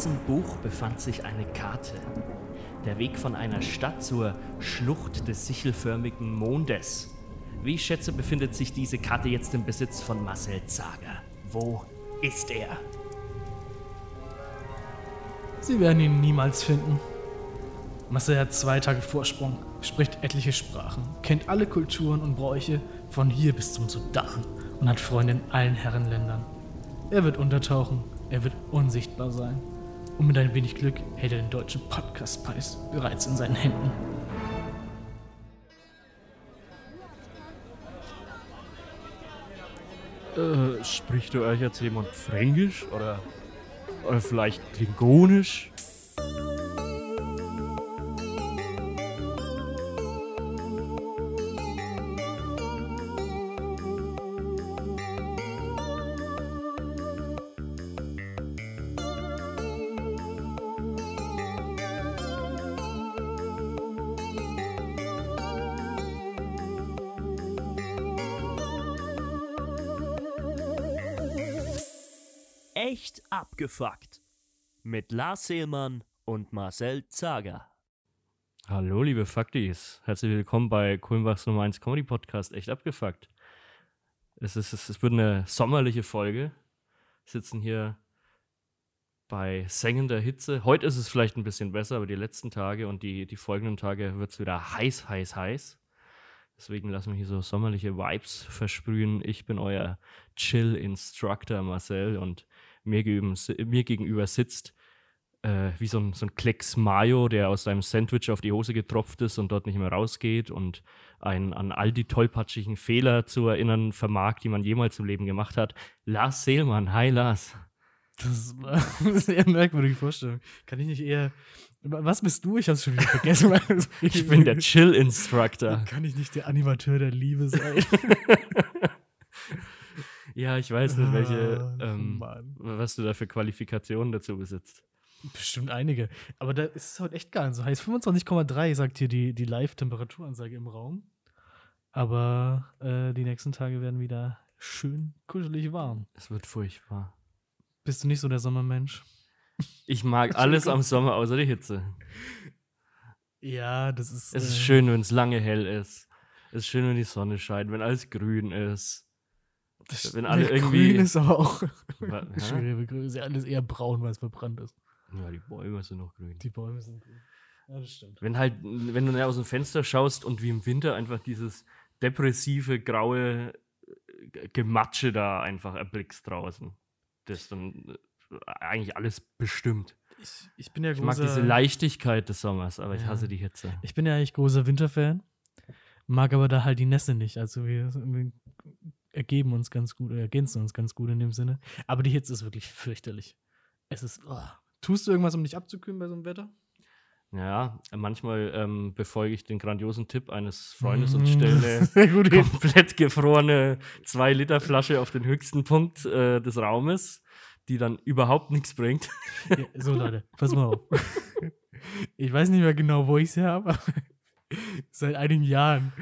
Diesem Buch befand sich eine Karte. Der Weg von einer Stadt zur Schlucht des sichelförmigen Mondes. Wie ich schätze, befindet sich diese Karte jetzt im Besitz von Marcel Zager. Wo ist er? Sie werden ihn niemals finden. Marcel hat zwei Tage Vorsprung, spricht etliche Sprachen, kennt alle Kulturen und Bräuche von hier bis zum Sudan und hat Freunde in allen Herrenländern. Er wird untertauchen, er wird unsichtbar sein. Und mit ein wenig Glück hält er den deutschen Podcastpreis bereits in seinen Händen. Äh, spricht du euch jetzt jemand Fränkisch oder, oder vielleicht Klingonisch? Abgefuckt. Mit Lars Seelmann und Marcel Zager. Hallo, liebe Faktis. Herzlich willkommen bei Kulmbachs Nummer 1 Comedy Podcast. Echt abgefuckt. Es, ist, es wird eine sommerliche Folge. Wir sitzen hier bei sengender Hitze. Heute ist es vielleicht ein bisschen besser, aber die letzten Tage und die, die folgenden Tage wird es wieder heiß, heiß, heiß. Deswegen lassen wir hier so sommerliche Vibes versprühen. Ich bin euer Chill-Instructor Marcel und mir, gegenüber, mir gegenüber sitzt äh, wie so ein, so ein Klecks Mayo, der aus seinem Sandwich auf die Hose getropft ist und dort nicht mehr rausgeht und einen an all die tollpatschigen Fehler zu erinnern vermag, die man jemals im Leben gemacht hat. Lars Seelmann. Hi, Lars. Das war eine sehr merkwürdige Vorstellung. Kann ich nicht eher. Was bist du? Ich hab's schon wieder vergessen. Ich bin der Chill-Instructor. Kann ich nicht der Animateur der Liebe sein? Ja, ich weiß nicht, welche, Ah, ähm, Mann. was du da für Qualifikationen dazu besitzt. Bestimmt einige. Aber da ist es heute echt gar nicht so heiß. 25,3 sagt hier die, die Live-Temperaturansage im Raum. Aber äh, die nächsten Tage werden wieder schön kuschelig warm. Es wird furchtbar. Bist du nicht so der Sommermensch? Ich mag alles am Sommer außer die Hitze. Ja, das ist. Es ist äh, schön, wenn es lange hell ist. Es ist schön, wenn die Sonne scheint, wenn alles grün ist. Das- wenn alle irgendwie- Grün ist aber auch. Schwere Grün ist ja alles eher braun, weil es verbrannt ist. Ja, die Bäume sind noch grün. Die Bäume sind grün. Ja, das stimmt. Wenn halt, wenn du näher aus dem Fenster schaust und wie im Winter einfach dieses depressive, graue äh, Gematsche da einfach erblickst draußen. Das dann äh, eigentlich alles bestimmt. Ich, ich bin ja Ich mag großer. diese Leichtigkeit des Sommers, aber ich Ja. hasse die Hitze. Ich bin ja eigentlich großer Winterfan, mag aber da halt die Nässe nicht. Also wir, wir ergeben uns ganz gut, oder ergänzen uns ganz gut in dem Sinne. Aber die Hitze ist wirklich fürchterlich. Es ist. Oh. Tust du irgendwas, um dich abzukühlen bei so einem Wetter? Ja, manchmal ähm, befolge ich den grandiosen Tipp eines Freundes und Mm, stelle eine komplett gefrorene 2-Liter-Flasche auf den höchsten Punkt äh, des Raumes, die dann überhaupt nichts bringt. Ja, so, Leute, pass mal auf. Ich weiß nicht mehr genau, wo ich sie habe, aber seit einigen Jahren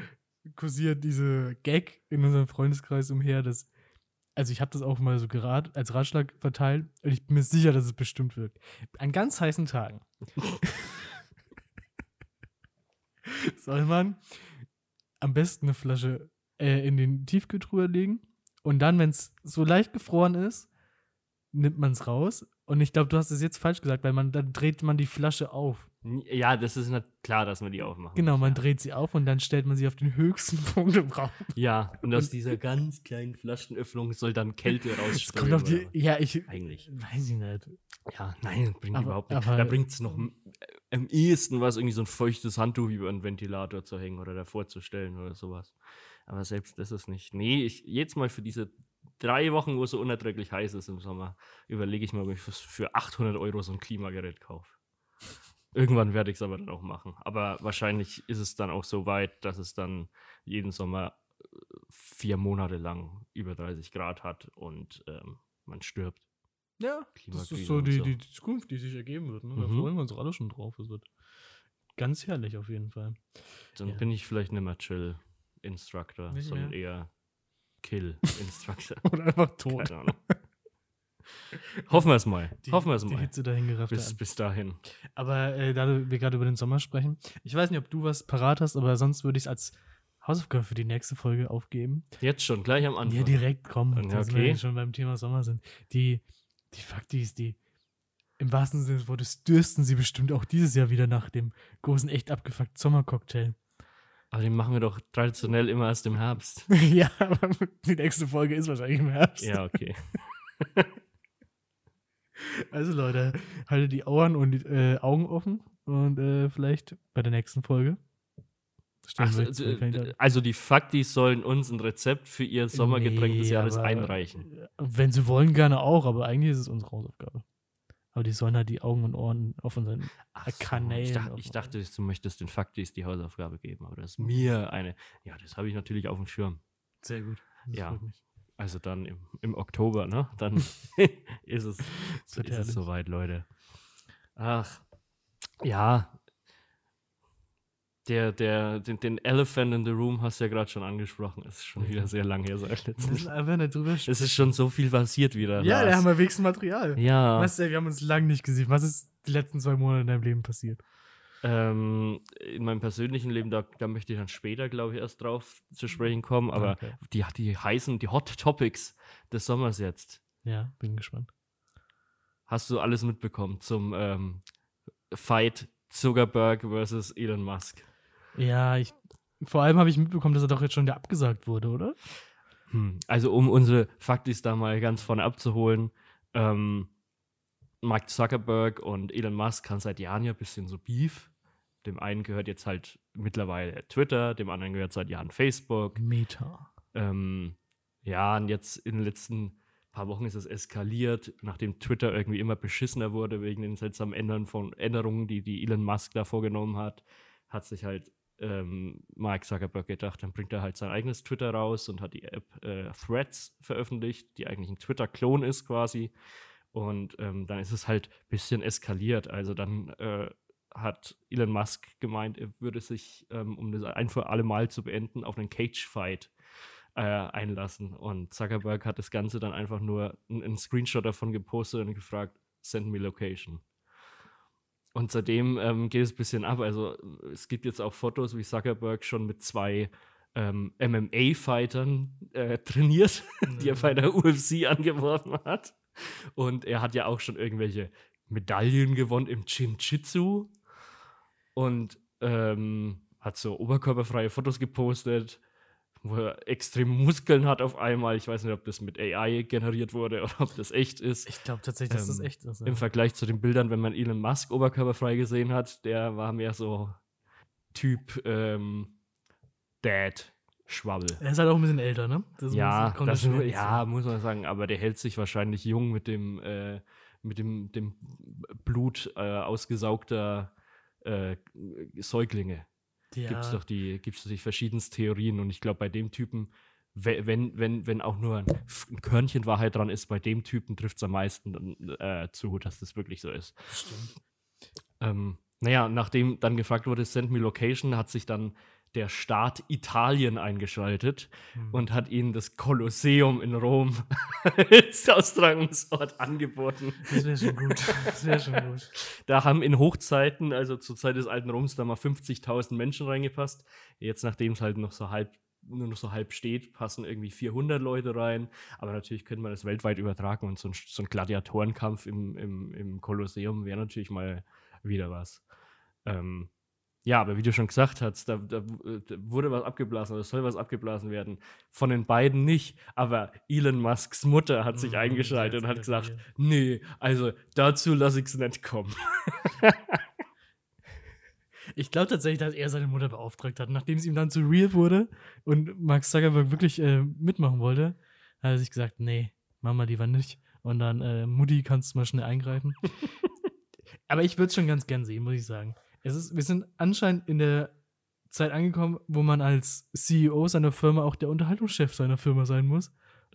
kursiert diese Gag in unserem Freundeskreis umher, dass. Also, ich habe das auch mal so gerad, als Ratschlag verteilt und ich bin mir sicher, dass es bestimmt wirkt. An ganz heißen Tagen soll man am besten eine Flasche äh, in den Tiefkühltruhe legen und dann, wenn es so leicht gefroren ist, nimmt man es raus. Und ich glaube, du hast es jetzt falsch gesagt, weil man dann dreht man die Flasche auf. Ja, das ist nicht klar, dass wir die aufmachen. Genau, man ja. dreht sie auf und dann stellt man sie auf den höchsten Punkt im Raum. Ja, und aus dieser ganz kleinen Flaschenöffnung soll dann Kälte rausströmen. die. Ja, ich. Eigentlich. Weiß ich nicht. Ja, nein, bringt Aber- überhaupt nichts. Da bringt es noch äh, am ehesten was, irgendwie so ein feuchtes Handtuch über einen Ventilator zu hängen oder davor zu stellen oder sowas. Aber selbst das ist nicht. Nee, ich, jetzt mal für diese drei Wochen, wo es so unerträglich heiß ist im Sommer, überlege ich mal, ob ich für, für 800 Euro so ein Klimagerät kaufe. Irgendwann werde ich es aber dann auch machen. Aber wahrscheinlich ist es dann auch so weit, dass es dann jeden Sommer äh, vier Monate lang über 30 Grad hat und ähm, man stirbt. Ja, das ist so die, so. die Zukunft, die sich ergeben wird. Ne? Da Mhm. freuen wir uns alle schon drauf. Es wird ganz herrlich auf jeden Fall. Dann Ja. bin ich vielleicht nicht mehr Chill-Instructor, sondern mehr? Eher Kill-Instructor. Oder einfach tot. Keine Ahnung. Hoffen wir es mal. Die, Hoffen wir es die mal. Hitze dahin gerafft Bis, bis dahin. Aber äh, da wir gerade über den Sommer sprechen, ich weiß nicht, ob du was parat hast, aber sonst würde ich es als Hausaufgabe für die nächste Folge aufgeben. Jetzt schon, gleich am Anfang. Ja, direkt kommen, Ja, dass wir okay. schon beim Thema Sommer sind. Die, die Faktis, die im wahrsten Sinne des Wortes dürsten sie bestimmt auch dieses Jahr wieder nach dem großen, echt abgefuckten Sommercocktail. Aber den machen wir doch traditionell immer erst im Herbst. ja, aber die nächste Folge ist wahrscheinlich im Herbst. Ja, okay. Also Leute, haltet die Ohren und die äh, Augen offen und äh, vielleicht bei der nächsten Folge. Ach, also, Kandidaten. also die Faktis sollen uns ein Rezept für ihr Sommergetränk des Nee, Jahres aber- einreichen. Wenn sie wollen, gerne auch, aber eigentlich ist es unsere Hausaufgabe. Aber die sollen halt die Augen und Ohren auf unseren Ach Kanälen Ich dachte, ich dachte, du möchtest den Faktis die Hausaufgabe geben, aber das ist mir eine. Ja, das habe ich natürlich auf dem Schirm. Sehr gut. Das Ja. Also dann im, im Oktober, ne? Dann ist es, ist es soweit, Leute. Ach, ja. Der, der, den, den Elephant in the Room hast du ja gerade schon angesprochen. Es ist schon wieder sehr lang her seit Wir letzten. müssen einfach nicht drüber sprechen. Es ist schon so viel passiert wieder. Ja, da haben wir wenigstens Material. ja. Was, ey, wir haben uns lange nicht gesehen. Was ist die letzten zwei Monate in deinem Leben passiert? Ähm, in meinem persönlichen Leben, da, da möchte ich dann später, glaube ich, erst drauf zu sprechen kommen. Aber Okay. die, die heißen, die Hot Topics des Sommers jetzt. Ja, bin gespannt. Hast du alles mitbekommen zum ähm, Fight Zuckerberg versus Elon Musk? Ja, ich. Vor allem habe ich mitbekommen, dass er doch jetzt schon wieder abgesagt wurde, oder? Hm. Also, um unsere Faktis da mal ganz vorne abzuholen, ähm, Mark Zuckerberg und Elon Musk haben seit Jahren ja ein bisschen so Beef. Dem einen gehört jetzt halt mittlerweile Twitter, dem anderen gehört seit Jahren Facebook. Meta. Ähm, ja, und jetzt in den letzten paar Wochen ist es eskaliert, nachdem Twitter irgendwie immer beschissener wurde wegen den seltsamen Ändern von Änderungen, die, die Elon Musk da vorgenommen hat, hat sich halt ähm, Mark Zuckerberg gedacht, dann bringt er halt sein eigenes Twitter raus und hat die App äh, Threads veröffentlicht, die eigentlich ein Twitter-Klon ist quasi. Und ähm, dann ist es halt ein bisschen eskaliert. Also dann äh, hat Elon Musk gemeint, er würde sich, ähm, um das ein für alle Mal zu beenden, auf einen Cage-Fight äh, einlassen. Und Zuckerberg hat das Ganze dann einfach nur einen, Screenshot davon gepostet und gefragt, send me location. Und seitdem ähm, geht es ein bisschen ab. Also es gibt jetzt auch Fotos, wie Zuckerberg schon mit zwei ähm, MMA-Fightern äh, trainiert, die er bei der UFC angeworfen hat. Und er hat ja auch schon irgendwelche Medaillen gewonnen im Jiu-Jitsu und ähm, hat so oberkörperfreie Fotos gepostet, wo er extrem Muskeln hat auf einmal. Ich weiß nicht, ob das mit AI generiert wurde oder ob das echt ist. Ich glaube tatsächlich, dass das Ähm, echt ist. Ja. Im Vergleich zu den Bildern, wenn man Elon Musk oberkörperfrei gesehen hat, der war mehr so Typ ähm, Dad. Schwabbel. Er ist halt auch ein bisschen älter, ne? Das Ja, muss- das, hinzu. ja, muss man sagen, aber der hält sich wahrscheinlich jung mit dem, äh, mit dem, dem Blut äh, ausgesaugter äh, Säuglinge. Ja. Gibt es doch die, doch die verschiedensten Theorien und ich glaube, bei dem Typen, we- wenn, wenn, wenn auch nur ein Körnchen Wahrheit dran ist, bei dem Typen trifft es am meisten äh, zu, dass das wirklich so ist. Stimmt. Ähm, naja, nachdem dann gefragt wurde, send me location, hat sich dann der Staat Italien eingeschaltet Hm. und hat ihnen das Kolosseum in Rom als Austragungsort angeboten. Das wäre schon gut. Das wäre schon gut. Da haben in Hochzeiten, also zur Zeit des alten Roms, da mal 50.000 Menschen reingepasst. Jetzt, nachdem es halt noch so halb nur noch so halb steht, passen irgendwie 400 Leute rein. Aber natürlich könnte man das weltweit übertragen und so ein, so ein Gladiatorenkampf im, im, im Kolosseum wäre natürlich mal wieder was. Ähm, ja, aber wie du schon gesagt hast, da, da, da wurde was abgeblasen oder soll was abgeblasen werden. Von den beiden nicht, aber Elon Musks Mutter hat sich Mhm, eingeschaltet und hat gesagt, nee, also dazu lasse ich es nicht kommen. Ich glaube tatsächlich, dass er seine Mutter beauftragt hat. Nachdem es ihm dann zu real wurde und Mark Zuckerberg wirklich äh, mitmachen wollte, hat er sich gesagt, nee, Mama lieber nicht. Und dann, äh, Mutti, kannst du mal schnell eingreifen. Aber ich würde es schon ganz gern sehen, muss ich sagen. Es ist, wir sind anscheinend in der Zeit angekommen, wo man als CEO seiner Firma auch der Unterhaltungschef seiner Firma sein muss.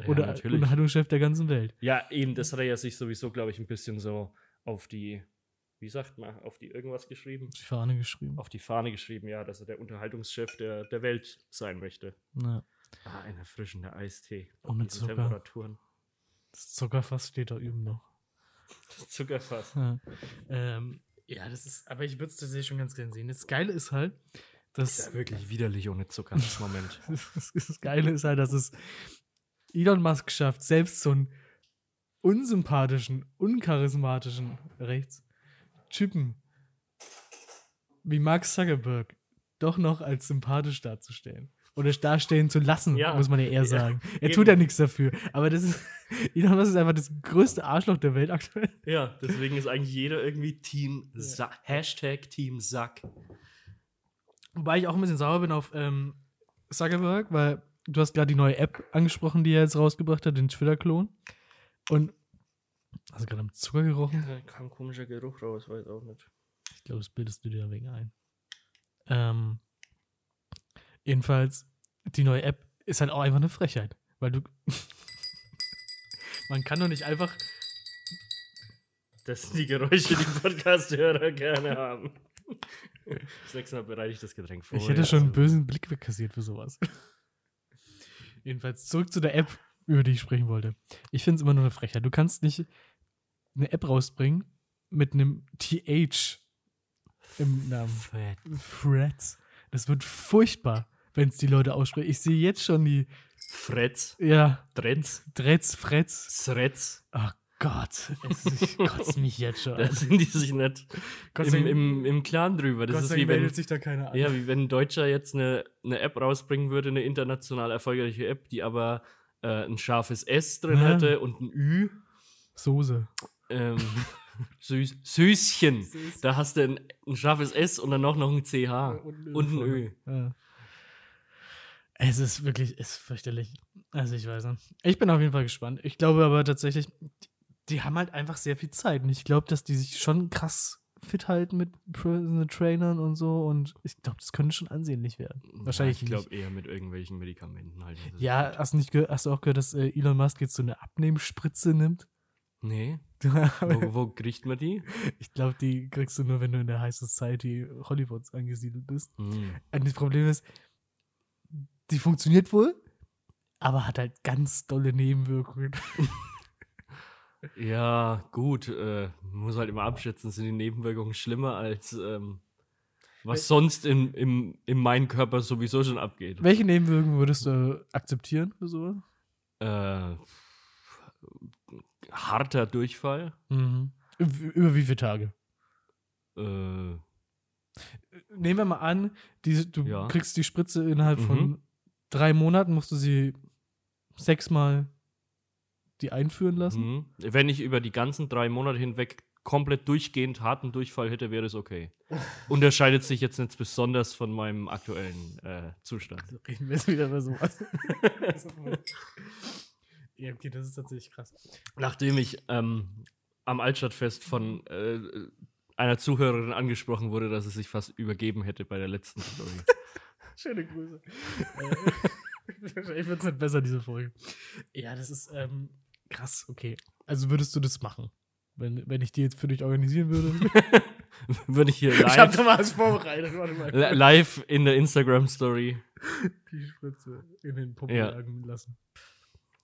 Oder Unterhaltungschef der ganzen Welt. Ja, eben, das hat er ja sich sowieso, glaube ich, ein bisschen so auf die, wie sagt man, auf die irgendwas geschrieben? Die Fahne geschrieben. Auf die Fahne geschrieben, ja, dass er der Unterhaltungschef der, der Welt sein möchte. Ja. Ah, ein erfrischender Eistee. Ohne Diesen Zucker. Temperaturen. Das Zuckerfass steht da üben noch. Das Zuckerfass. Ja, ähm, ja das ist, aber ich würde es tatsächlich schon ganz gerne sehen. Das Geile ist halt, dass. Das ist ja wirklich widerlich ohne Zucker, das Moment. das, das Geile ist halt, dass es Elon Musk schafft, selbst so einen unsympathischen, uncharismatischen rechts Typen wie Mark Zuckerberg doch noch als sympathisch darzustellen. Oder dastehen zu lassen, Ja. muss man ja eher Ja, sagen. Er eben. tut ja nichts dafür. Aber das ist, Elon Musk ist einfach das größte Arschloch der Welt aktuell. ja, deswegen ist eigentlich jeder irgendwie Team Sack. Hashtag Team Sack. Wobei ich auch ein bisschen sauer bin auf ähm, Zuckerberg, weil du hast gerade die neue App angesprochen, die er jetzt rausgebracht hat, den Twitter-Klon. Und hast du gerade am Zucker gerochen? Da kam ein komischer Geruch raus, weiß auch nicht. Ich glaube, das bildest du dir wegen ein. Ähm, jedenfalls, die neue App ist halt auch einfach eine Frechheit. Weil du. Man kann doch nicht einfach. Das sind die Geräusche, die Podcast-Hörer gerne haben. Das nächste Mal bereite ich das Getränk vor. ich hätte schon einen also- bösen Blick wegkassiert für sowas. Jedenfalls zurück zu der App, über die ich sprechen wollte. Ich finde es immer nur eine Frechheit. Du kannst nicht eine App rausbringen mit einem TH im Namen. Threads. Das wird furchtbar, wenn es die Leute aussprechen. Ich sehe jetzt schon die, Fretz. ja, Dretz. Dretz, Fretz. Sretz. Ach Gott, es ich kotze mich jetzt schon. Da sind die sich nicht Gott im, im, im Clan drüber. Das Gott ist sei wie Dank wenn, meldet sich da keiner an. ja, wie wenn ein Deutscher jetzt eine, eine App rausbringen würde, eine international erfolgreiche App, die aber äh, ein scharfes S drin Ja. hätte und ein Ü. Soße. Ähm, Süß, Süßchen. Da hast du ein, ein scharfes S und dann noch, noch ein CH. Und ein Ö. Ja. Es ist wirklich, es ist fürchterlich. Also ich weiß nicht. Ich bin auf jeden Fall gespannt. Ich glaube aber tatsächlich, die, haben halt einfach sehr viel Zeit. Und ich glaube, dass die sich schon krass fit halten mit Personal Trainern und so. Und ich glaube, das könnte schon ansehnlich werden. Wahrscheinlich ja, Ich glaube eher mit irgendwelchen Medikamenten halt. Ja, hast du, nicht gehört, hast du auch gehört, dass äh, Elon Musk jetzt so eine Abnehmspritze nimmt? Nee. Wo, wo kriegt man die? ich glaube, die kriegst du nur, wenn du in der High Society Hollywoods angesiedelt bist. Hm. Und das Problem ist, die funktioniert wohl, aber hat halt ganz dolle Nebenwirkungen. Ja, gut. Äh, muss halt immer abschätzen, sind die Nebenwirkungen schlimmer als ähm, was sonst in, im, in meinem Körper sowieso schon abgeht. Welche Nebenwirkungen würdest du akzeptieren für sowas? Äh, harter Durchfall. Mhm. Über wie viele Tage? Äh, Nehmen wir mal an, diese, du Ja. kriegst die Spritze innerhalb Mhm. von drei Monaten, musst du sie sechsmal die einführen lassen. mhm. Wenn ich über die ganzen drei Monate hinweg komplett durchgehend harten Durchfall hätte, wäre es okay. Unterscheidet sich jetzt nicht besonders von meinem aktuellen äh, Zustand. Also reden wir jetzt wieder über sowas. ja, okay, das ist tatsächlich krass. Nachdem ich ähm, am Altstadtfest von äh, einer Zuhörerin angesprochen wurde, dass es sich fast übergeben hätte bei der letzten Story. Schöne Grüße. Wahrscheinlich wird es nicht besser, diese Folge. Ja, das ist ähm, krass, okay. Also würdest du das machen? Wenn, wenn ich die jetzt für dich organisieren würde? Würde ich hier ich hab live, da mal was vorbereitet, warte mal. li- live in der Instagram-Story. Die Spritze in den Popo Ja. lassen.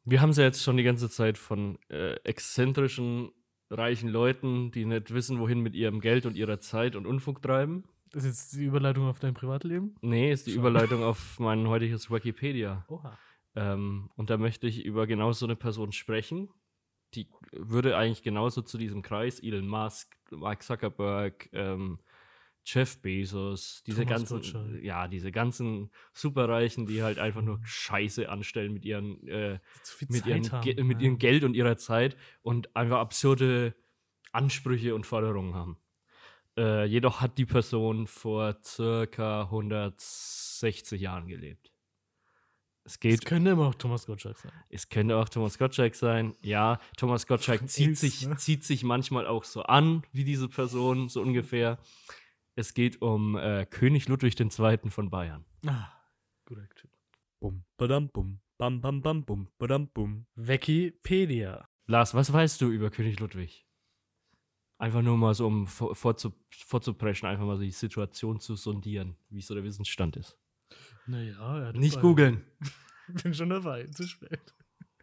Wir haben es ja jetzt schon die ganze Zeit von äh, exzentrischen, reichen Leuten, die nicht wissen, wohin mit ihrem Geld und ihrer Zeit und Unfug treiben. Das ist jetzt die Überleitung auf dein Privatleben? Nee, ist die Schon. Überleitung auf mein heutiges Wikipedia. Oha. Ähm, und da möchte ich über genau so eine Person sprechen. Die würde eigentlich genauso zu diesem Kreis, Elon Musk, Mark Zuckerberg, ähm, Jeff Bezos, diese Thomas ganzen, Gottschalk. ja, diese ganzen Superreichen, die halt einfach nur Scheiße anstellen mit ihren, äh, mit, ihren haben. Mit ja. ihrem Geld und ihrer Zeit und einfach absurde Ansprüche und Forderungen haben. Äh, jedoch hat die Person vor circa 160 Jahren gelebt. Es geht könnte immer auch Thomas Gottschalk sein. es könnte auch Thomas Gottschalk sein. Ja, Thomas Gottschalk zieht Ilse, sich, ne? zieht sich manchmal auch so an wie diese Person, so ungefähr. Es geht um äh, König Ludwig II. von Bayern. Ah, guter Typ. Bum, badam, bum, bam, bam, bam, bum, badam, bum. Wikipedia. Lars, was weißt du über König Ludwig? Einfach nur mal so, um vor, vorzu, vorzupreschen, einfach mal so die Situation zu sondieren, wie so der Wissensstand ist. Naja, er hat Nicht googeln. Bin schon dabei, zu spät.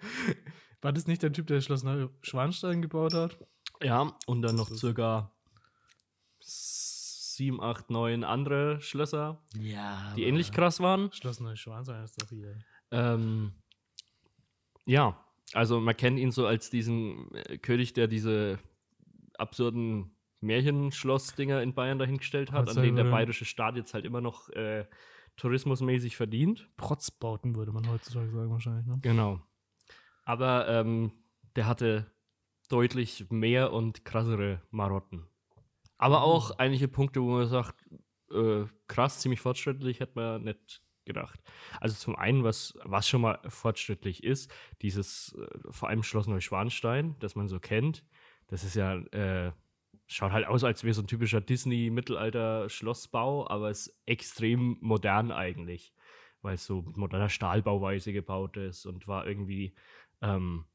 War das nicht der Typ, der Schloss Neuschwanstein gebaut hat? Ja, und dann noch circa sieben, acht, neun andere Schlösser, Ja. die ähnlich krass waren. Schloss Neuschwanstein ist doch hier. Ähm, ja, also man kennt ihn so als diesen äh, König, der diese absurden Märchenschloss-Dinger in Bayern dahingestellt hat, an denen der bayerische Staat jetzt halt immer noch äh, tourismusmäßig verdient. Protzbauten würde man heutzutage sagen, wahrscheinlich, ne? Genau. Aber ähm, der hatte deutlich mehr und krassere Marotten. Aber auch einige Punkte, wo man sagt, äh, krass, ziemlich fortschrittlich, hätte man nicht gedacht. Also zum einen, was, was schon mal fortschrittlich ist, dieses äh, vor allem Schloss Neuschwanstein, das man so kennt, das ist ja, äh, schaut halt aus, als wäre so ein typischer Disney-Mittelalter-Schlossbau, aber ist extrem modern eigentlich, weil es so mit moderner Stahlbauweise gebaut ist und war irgendwie, ähm,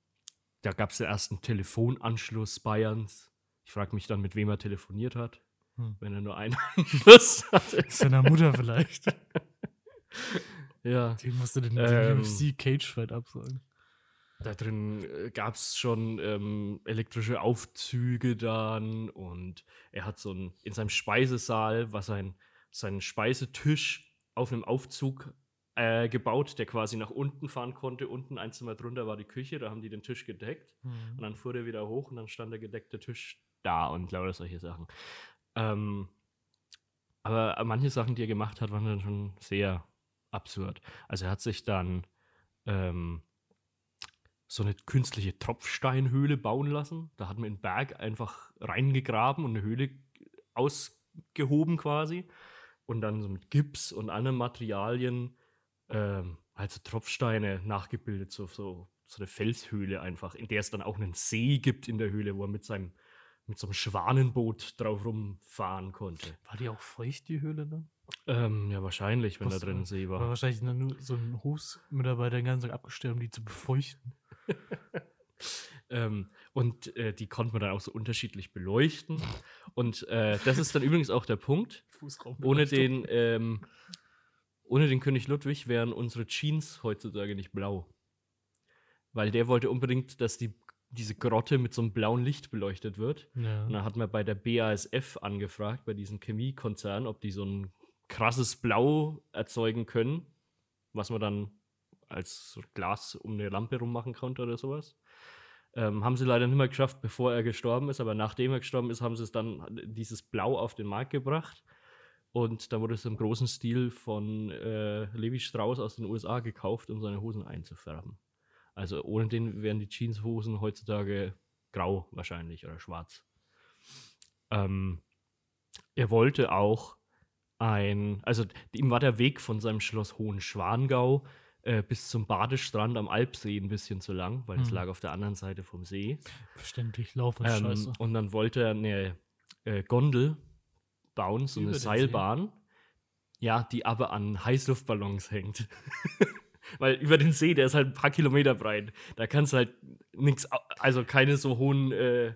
da gab es den ersten Telefonanschluss Bayerns. Ich frage mich dann, mit wem er telefoniert hat, Hm. wenn er nur einen Anschluss hatte. Seiner Mutter vielleicht. Ja. Den musste den, Ähm. den UFC Cage Fight absagen. Da drin äh, gab es schon ähm, elektrische Aufzüge dann und er hat so ein, in seinem Speisesaal war sein, sein Speisetisch auf einem Aufzug äh, gebaut, der quasi nach unten fahren konnte. Unten ein Zimmer drunter war die Küche, da haben die den Tisch gedeckt und dann fuhr der wieder hoch und dann stand der gedeckte Tisch da und lauter solche Sachen. Ähm, aber manche Sachen, die er gemacht hat, waren dann schon sehr absurd. Also er hat sich dann ähm, so eine künstliche Tropfsteinhöhle bauen lassen. Da hat man in den Berg einfach reingegraben und eine Höhle ausgehoben quasi. Und dann so mit Gips und anderen Materialien ähm, halt so Tropfsteine nachgebildet, so, so, so eine Felshöhle einfach, in der es dann auch einen See gibt in der Höhle, wo er mit seinem mit so einem Schwanenboot drauf rumfahren konnte. War die auch feucht, die Höhle dann? Ähm, ja, wahrscheinlich, wenn Was- da drin ein See War war. wahrscheinlich nur so ein Hofsmitarbeiter den ganzen Tag abgestellt, um die zu befeuchten. Ähm, und äh, die konnte man dann auch so unterschiedlich beleuchten. Und äh, das ist dann übrigens auch der Punkt. Ohne den, ähm, ohne den König Ludwig wären unsere Jeans heutzutage nicht blau. Weil der wollte unbedingt, dass die, diese Grotte mit so einem blauen Licht beleuchtet wird. Ja. Und dann hat man bei der BASF angefragt, bei diesem Chemiekonzern, ob die so ein krasses Blau erzeugen können, was man dann als Glas um eine Lampe rummachen konnte oder sowas. Ähm, haben sie leider nicht mehr geschafft, bevor er gestorben ist, aber nachdem er gestorben ist, haben sie es dann dieses Blau auf den Markt gebracht. Und da wurde es im großen Stil von äh, Levi Strauss aus den USA gekauft, um seine Hosen einzufärben. Also ohne den wären die Jeanshosen heutzutage grau wahrscheinlich oder schwarz. Ähm, er wollte auch ein, also ihm war der Weg von seinem Schloss Hohenschwangau äh, bis zum Badestrand am Alpsee ein bisschen zu lang, weil es Hm. lag auf der anderen Seite vom See. Verständlich, laufen Ähm, scheiße. und dann wollte er eine äh, Gondel bauen, so Über eine den See? Seilbahn. Ja, die aber an Heißluftballons hängt. Weil über den See, der ist halt ein paar Kilometer breit. Da kannst du halt nichts, also keine so hohen äh,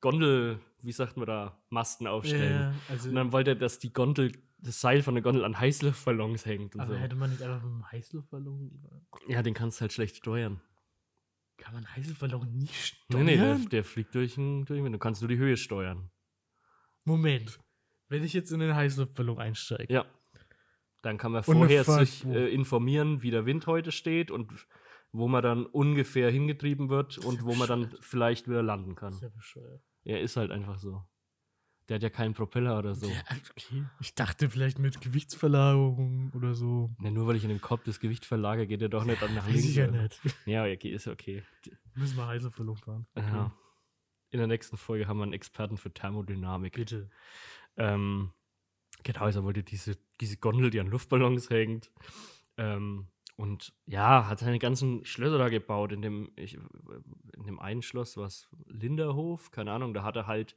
Gondel, wie sagt man da, Masten aufstellen. Ja, also, Und dann wollte er, dass die Gondel, das Seil von der Gondel an Heißluftballons hängt. Und aber so. hätte man nicht einfach mit einem Heißluftballon. Ja, den kannst du halt schlecht steuern. Kann man Heißluftballon nicht Nee, steuern? nee, der, der fliegt durch den, durch den, du kannst nur die Höhe steuern. Moment. Wenn ich jetzt in den Heißluftballon einsteige. Ja. Dann kann man vorher sich äh, informieren, wie der Wind heute steht und wo man dann ungefähr hingetrieben wird und wo man dann vielleicht wieder landen kann. Sehr bescheuert. Er ist halt einfach so. Der hat ja keinen Propeller oder so. Okay. Ich dachte vielleicht mit Gewichtsverlagerung oder so. Ja, nur weil ich in dem Kopf das Gewicht verlagere, geht er doch nicht dann nach Weiß links. ich ja nicht. Ja, okay, ist okay. Müssen wir Heißluftballon fahren. Ja. In der nächsten Folge haben wir einen Experten für Thermodynamik. Bitte. Ähm, genau, also er wollte diese, diese Gondel, die an Luftballons hängt. Ähm, und ja, hat seine ganzen Schlösser da gebaut. In dem, ich, in dem einen Schloss, was Linderhof, keine Ahnung, da hat er halt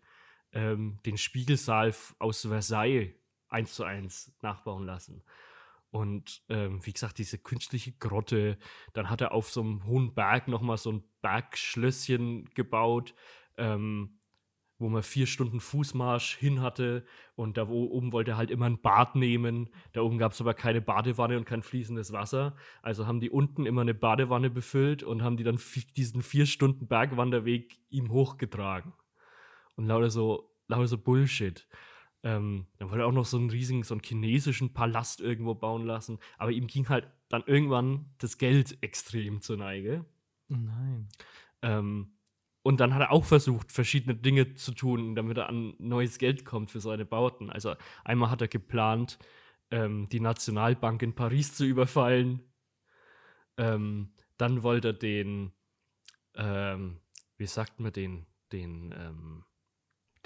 ähm, den Spiegelsaal aus Versailles eins zu eins nachbauen lassen. Und ähm, wie gesagt, diese künstliche Grotte. Dann hat er auf so einem hohen Berg nochmal so ein Bergschlösschen gebaut, ähm, wo man vier Stunden Fußmarsch hin hatte und da oben wollte er halt immer ein Bad nehmen. Da oben gab es aber keine Badewanne und kein fließendes Wasser. Also haben die unten immer eine Badewanne befüllt und haben die dann diesen vier Stunden Bergwanderweg ihm hochgetragen. Und lauter so, lauter so Bullshit. Ähm, dann wollte er auch noch so einen riesigen, so einen chinesischen Palast irgendwo bauen lassen. Aber ihm ging halt dann irgendwann das Geld extrem zur Neige. Nein. Ähm, und dann hat er auch versucht, verschiedene Dinge zu tun, damit er an neues Geld kommt für seine Bauten. Also einmal hat er geplant, ähm, die Nationalbank in Paris zu überfallen. Ähm, dann wollte er den, ähm, wie sagt man den, den, ähm,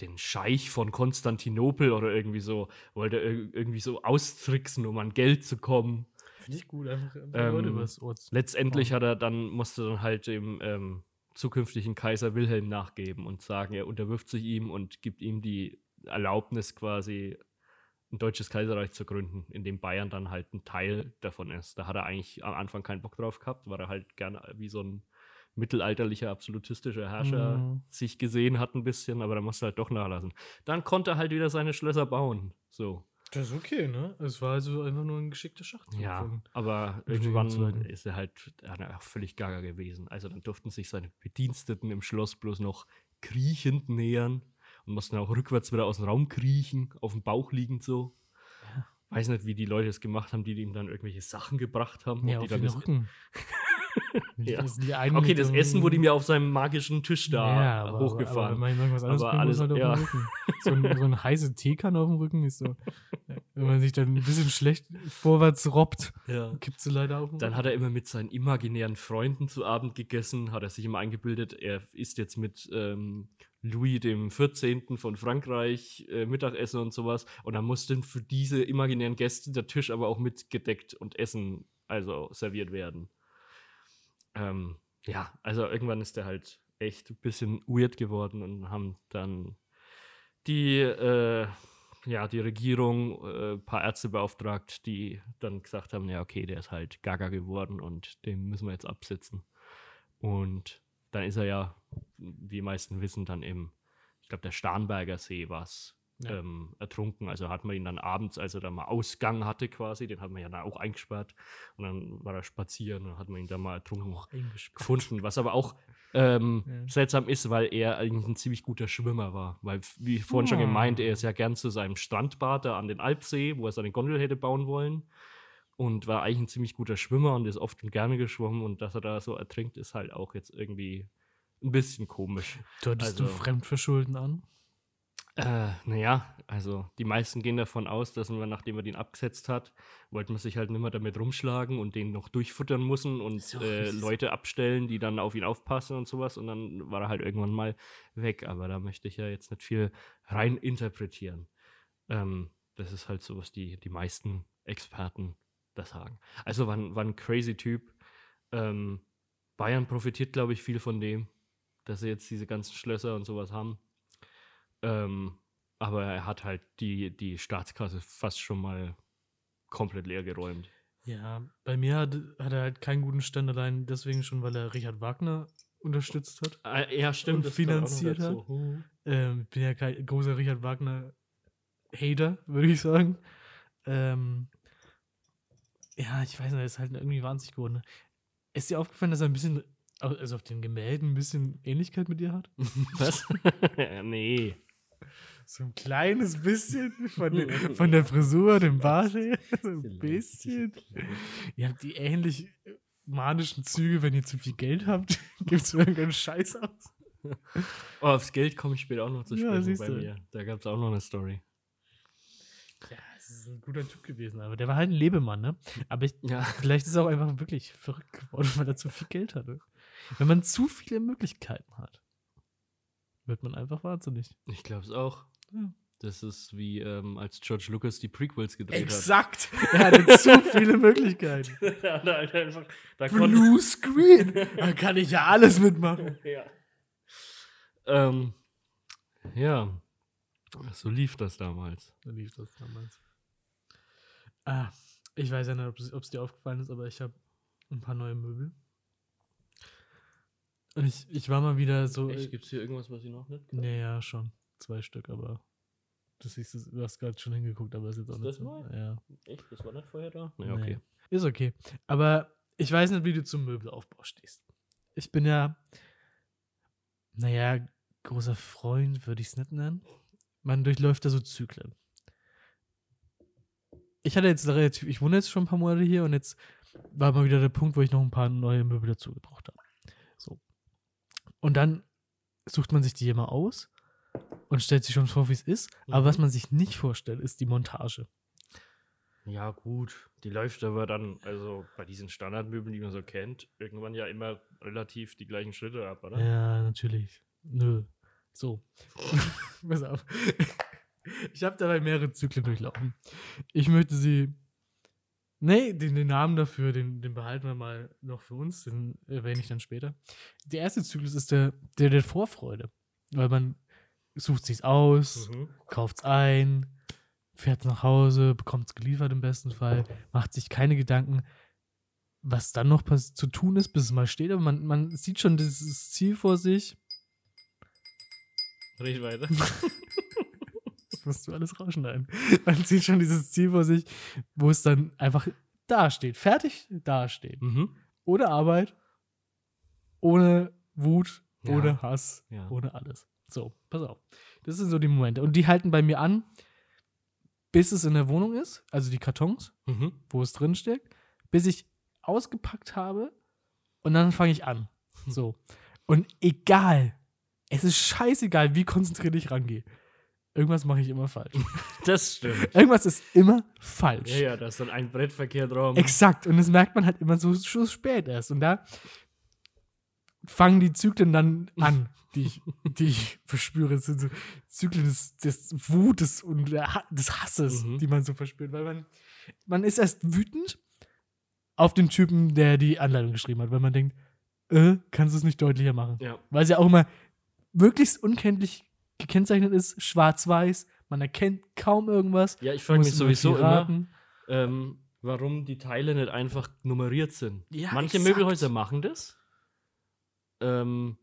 den Scheich von Konstantinopel oder irgendwie so, wollte er irgendwie so austricksen, um an Geld zu kommen. Finde ich gut, einfach, Ähm, zu- Letztendlich hat er dann, musste dann halt dem ähm, zukünftigen Kaiser Wilhelm nachgeben und sagen, er unterwirft sich ihm und gibt ihm die Erlaubnis, quasi ein deutsches Kaiserreich zu gründen, in dem Bayern dann halt ein Teil davon ist. Da hat er eigentlich am Anfang keinen Bock drauf gehabt, weil er halt gerne wie so ein mittelalterlicher, absolutistischer Herrscher Mhm. sich gesehen hat ein bisschen, aber da musste halt doch nachlassen. Dann konnte er halt wieder seine Schlösser bauen. So. Das ist okay, ne? Es war also einfach nur ein geschickter Schachzug. Ja, aber irgendwann ist er halt er auch völlig gaga gewesen. Also dann durften sich seine Bediensteten im Schloss bloß noch kriechend nähern und mussten auch rückwärts wieder aus dem Raum kriechen, auf dem Bauch liegend so. Weiß nicht, wie die Leute es gemacht haben, die ihm dann irgendwelche Sachen gebracht haben. Ja, auf die dann den Rücken. Ja. Das okay, das Essen wurde ihm ja auf seinem magischen Tisch da ja, aber, hochgefahren. Aber, wenn man irgendwas anderes Aber bringen muss, alles- halt auf ja. dem Rücken. So ein, so ein heiße Teekanne auf dem Rücken ist so. Wenn man sich dann ein bisschen schlecht vorwärts robbt, ja. kippt sie leider auf Dann hat er immer mit seinen imaginären Freunden zu Abend gegessen, hat er sich immer eingebildet, er isst jetzt mit ähm, Louis dem 14. von Frankreich äh, Mittagessen und sowas. Und dann musste für diese imaginären Gäste der Tisch aber auch mitgedeckt und Essen also serviert werden. Ähm, ja, also irgendwann ist er halt echt ein bisschen weird geworden und haben dann die, äh, ja, die Regierung äh, ein paar Ärzte beauftragt, die dann gesagt haben, ja, okay, der ist halt gaga geworden und den müssen wir jetzt absetzen. Und dann ist er ja, wie die meisten wissen, dann im, ich glaube, der Starnberger See war es, Ja. ähm, ertrunken. Also hat man ihn dann abends, als er da mal Ausgang hatte quasi, den hat man ja dann auch eingesperrt und dann war er spazieren und hat man ihn da mal ertrunken auch gefunden, was aber auch ähm, Ja. seltsam ist, weil er eigentlich ein ziemlich guter Schwimmer war. Weil, wie vorhin schon Ah. gemeint, er ist ja gern zu seinem Strandbad da an den Alpsee, wo er seine Gondel hätte bauen wollen. Und war eigentlich ein ziemlich guter Schwimmer und ist oft und gerne geschwommen. Und dass er da so ertrinkt, ist halt auch jetzt irgendwie ein bisschen komisch. Deutest du also- Fremdverschulden an? Äh, naja, also die meisten gehen davon aus, dass man, nachdem man den abgesetzt hat, wollte man sich halt nicht mehr damit rumschlagen und den noch durchfuttern müssen und äh. Leute abstellen, die dann auf ihn aufpassen und sowas. Und dann war er halt irgendwann mal weg. Aber da möchte ich ja jetzt nicht viel rein interpretieren. Ähm, das ist halt so, was die, die meisten Experten das sagen. Also war, ein- war ein crazy Typ. Ähm, Bayern profitiert, glaube ich, viel von dem, dass sie jetzt diese ganzen Schlösser und sowas haben. Ähm, aber er hat halt die, die Staatskasse fast schon mal komplett leer geräumt. Ja, bei mir hat, hat er halt keinen guten Stand allein deswegen schon, weil er Richard Wagner unterstützt hat. Äh, ja, stimmt. Und finanziert dazu. Hm. Ähm, ich bin ja kein großer Richard Wagner-Hater, würde ich sagen. Ähm, ja, ich weiß nicht, er ist halt irgendwie wahnsinnig geworden. Ne? Ist dir aufgefallen, dass er ein bisschen, also auf den Gemälden ein bisschen Ähnlichkeit mit dir hat? Was? nee. So ein kleines bisschen von, der- von der Frisur, dem Bart her. So ein bisschen. Ihr habt die ähnlich manischen Züge, wenn ihr zu viel Geld habt. Gibt es irgendeinen Scheiß aus? Oh, aufs Geld komme ich später auch noch zu Ja, sprechen siehst bei mir. Da gab es auch noch eine Story. Ja, es ist ein guter Typ gewesen, aber der war halt ein Lebemann, ne? Aber ich, Ja. vielleicht ist er auch einfach wirklich verrückt geworden, weil er zu viel Geld hatte. Wenn man zu viele Möglichkeiten hat, wird man einfach wahnsinnig. Ich glaube es auch. Ja. Das ist wie ähm, als George Lucas die Prequels gedreht Exakt! Er hatte zu viele Möglichkeiten. hat. da, hat er halt einfach, da Blue Screen! Da kann ich ja alles mitmachen. ja. Ähm, ja. So lief das damals. So lief das damals. Ah, ich weiß ja nicht, ob es dir aufgefallen ist, aber ich habe ein paar neue Möbel. Und ich, ich war mal wieder so. Echt? Gibt es hier irgendwas, was ich noch nicht? Nee, ja, schon. Zwei Stück, aber das ist, du hast gerade schon hingeguckt, aber ist jetzt auch Ist nicht das so. neu? Ja. Echt? Das war nicht vorher da? Nee, Nee. okay. Ist okay. Aber ich weiß nicht, wie du zum Möbelaufbau stehst. Ich bin ja, naja, großer Freund würde ich es nicht nennen. Man durchläuft da so Zyklen. Ich hatte jetzt relativ, ich wohne jetzt schon ein paar Monate hier und jetzt war mal wieder der Punkt, wo ich noch ein paar neue Möbel dazu gebraucht habe. So. Und dann sucht man sich die immer aus und stellt sich schon vor, wie es ist. Aber was Mhm. man sich nicht vorstellt, ist die Montage. Ja, gut. Die läuft aber dann, also bei diesen Standardmöbeln, die man so kennt, irgendwann ja immer relativ die gleichen Schritte ab, oder? Ja, natürlich. Nö. So. Pass auf. Ich habe dabei mehrere Zyklen durchlaufen. Ich möchte sie. Nee, den, den Namen dafür, den, den behalten wir mal noch für uns, den erwähne ich dann später. Der erste Zyklus ist der, der der Vorfreude. Weil man sucht sich's aus, Mhm. kauft's ein, fährt nach Hause, bekommt's geliefert im besten Fall, macht sich keine Gedanken, was dann noch zu tun ist, bis es mal steht. Aber man, man sieht schon dieses Ziel vor sich. Red weiter. Das musst du alles rausschneiden. Man sieht schon dieses Ziel vor sich, wo es dann einfach dasteht. Fertig dasteht. mhm. Ohne Arbeit, ohne Wut, Ja. ohne Hass, Ja. ohne alles. So, pass auf. Das sind so die Momente. Und die halten bei mir an, bis es in der Wohnung ist, also die Kartons, Mhm. wo es drin steckt, bis ich ausgepackt habe und dann fange ich an. So. Und egal, es ist scheißegal, wie konzentriert ich rangehe. Irgendwas mache ich immer falsch. Das stimmt. Irgendwas ist immer falsch. Ja, ja, da ist dann ein Brettverkehr drauf. Exakt. Und das merkt man halt immer so, so spät erst. Und da fangen die Zyklen dann an, die ich, die ich verspüre. Es sind so Zyklen des, des Wutes und des Hasses, Mhm. die man so verspürt. Weil man, man ist erst wütend auf den Typen, der die Anleitung geschrieben hat, weil man denkt, äh, kannst du es nicht deutlicher machen? Ja. Weil es ja auch immer möglichst unkenntlich gekennzeichnet ist, schwarz-weiß, man erkennt kaum irgendwas. Ja, ich frage mich sowieso immer, ähm, warum die Teile nicht einfach nummeriert sind. Ja, Manche exakt. Möbelhäuser machen das. Ähm,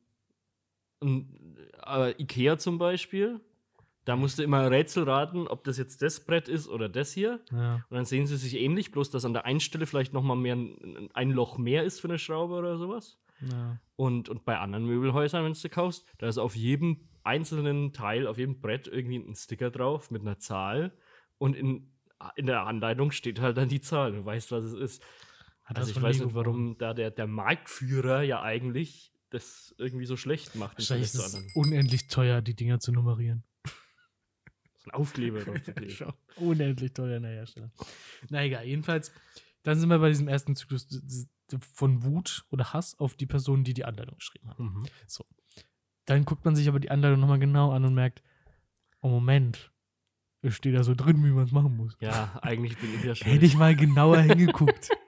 äh, Ikea zum Beispiel, da musst du immer Rätsel raten, ob das jetzt das Brett ist oder das hier. Ja. Und dann sehen sie sich ähnlich, bloß dass an der einen Stelle vielleicht noch mal mehr ein, ein Loch mehr ist für eine Schraube oder sowas. Ja. Und, und bei anderen Möbelhäusern, wenn du kaufst, da ist auf jedem einzelnen Teil, auf jedem Brett irgendwie ein Sticker drauf mit einer Zahl. Und in, in der Anleitung steht halt dann die Zahl. Du weißt, was es ist. Hat Also ich weiß nicht, warum da der, der Marktführer ja eigentlich das irgendwie so schlecht macht. Wahrscheinlich ist es unendlich teuer, die Dinger zu nummerieren. Das ist ein Aufkleber drauf zu kleben. Schon unendlich teuer in der Herstellung. Na egal, jedenfalls, dann sind wir bei diesem ersten Zyklus von Wut oder Hass auf die Person, die die Anleitung geschrieben hat. Mhm. Dann guckt man sich aber die Anleitung nochmal genau an und merkt, oh Moment, es steht da so drin, wie man es machen muss. Ja, eigentlich bin ich ja schon. Hätte ich mal genauer hingeguckt.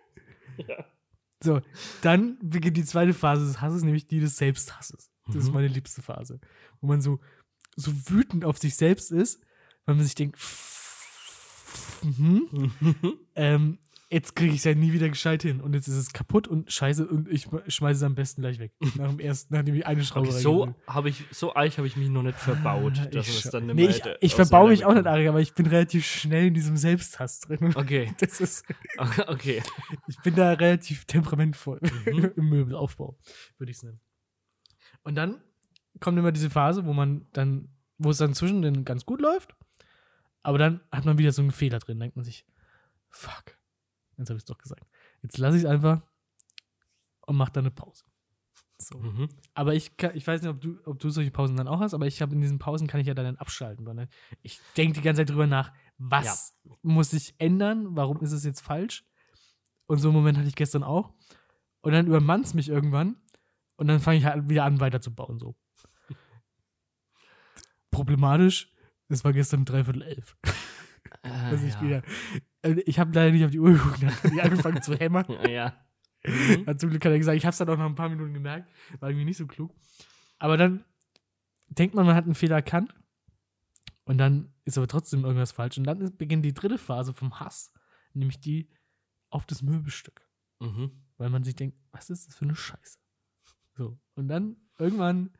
So, dann beginnt die zweite Phase des Hasses, nämlich die des Selbsthasses. Das ist Mhm. meine liebste Phase. Wo man so, so wütend auf sich selbst ist, weil man sich denkt, mhm, ähm, jetzt kriege ich es ja nie wieder gescheit hin. Und jetzt ist es kaputt und scheiße und ich schmeiße es am besten gleich weg. Nach dem ersten, nachdem ich eine Schraube Okay, so habe ich, so eich habe ich mich noch nicht verbaut, Ah, dass ich es dann nee, ich, ich verbau mich auch nicht. Arik, aber ich bin relativ schnell in diesem Selbsthass drin. Okay, Das ist, okay. ich bin da relativ temperamentvoll Mhm. im Möbelaufbau, würde ich es nennen. Und dann kommt immer diese Phase, wo man dann, wo es dann zwischen den ganz gut läuft, aber dann hat man wieder so einen Fehler drin, denkt man sich, fuck, jetzt habe ich es doch gesagt. Jetzt lasse ich es einfach und mache dann eine Pause. So. Mhm. Aber ich, kann, ich weiß nicht, ob du, ob du solche Pausen dann auch hast, aber ich habe in diesen Pausen kann ich ja dann abschalten. Weil dann, ich denke die ganze Zeit drüber nach, was muss ich ändern, warum ist es jetzt falsch? Und so einen Moment hatte ich gestern auch. Und dann übermannt es mich irgendwann und dann fange ich halt wieder an, weiterzubauen. So. Problematisch, es war gestern dreiviertel elf. Äh, dass ich ja. wieder. Äh, Ich habe leider nicht auf die Uhr geguckt, dann habe ich angefangen zu hämmern. Ja, ja. Mhm. Hat zum Glück hat er gesagt, ich habe es dann auch nach ein paar Minuten gemerkt, war irgendwie nicht so klug. Aber dann denkt man, man hat einen Fehler erkannt und dann ist aber trotzdem irgendwas falsch. Und dann beginnt die dritte Phase vom Hass, nämlich die auf das Möbelstück. Mhm. Weil man sich denkt, was ist das für eine Scheiße? So. Und dann irgendwann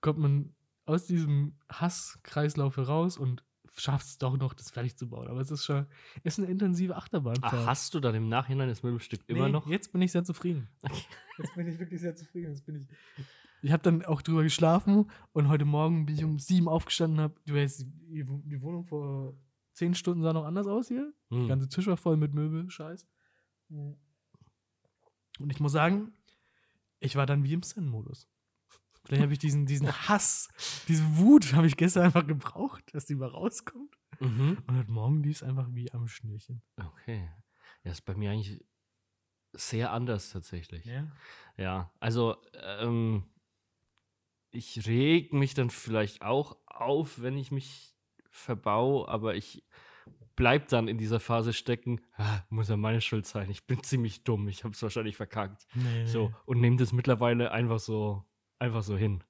kommt man aus diesem Hasskreislauf heraus und schaffst es doch noch, das fertig zu bauen. Aber es ist schon, es ist eine intensive Achterbahnfahrt. Ach, hast du dann im Nachhinein das Möbelstück immer Nee, noch? Jetzt bin ich sehr zufrieden. Jetzt bin ich wirklich sehr zufrieden. Jetzt bin ich. Ich habe dann auch drüber geschlafen und heute Morgen bin ich um sieben aufgestanden. Hab, du weißt, die, Wohnung vor zehn Stunden sah noch anders aus hier. Der Hm. ganze Tisch war voll mit Möbel, Scheiß. Und ich muss sagen, ich war dann wie im Zen-Modus. Vielleicht habe ich diesen, diesen Hass, diese Wut habe ich gestern einfach gebraucht, dass die mal rauskommt. Mhm. Und heute Morgen lief es einfach wie am Schnürchen. Okay. Ja, ist bei mir eigentlich sehr anders tatsächlich. Ja. Ja, also ähm, ich reg mich dann vielleicht auch auf, wenn ich mich verbau, aber ich bleib dann in dieser Phase stecken, ah, muss ja meine Schuld sein, ich bin ziemlich dumm, ich habe es wahrscheinlich verkackt. Nee, So, und nehme das mittlerweile einfach so, einfach so hin.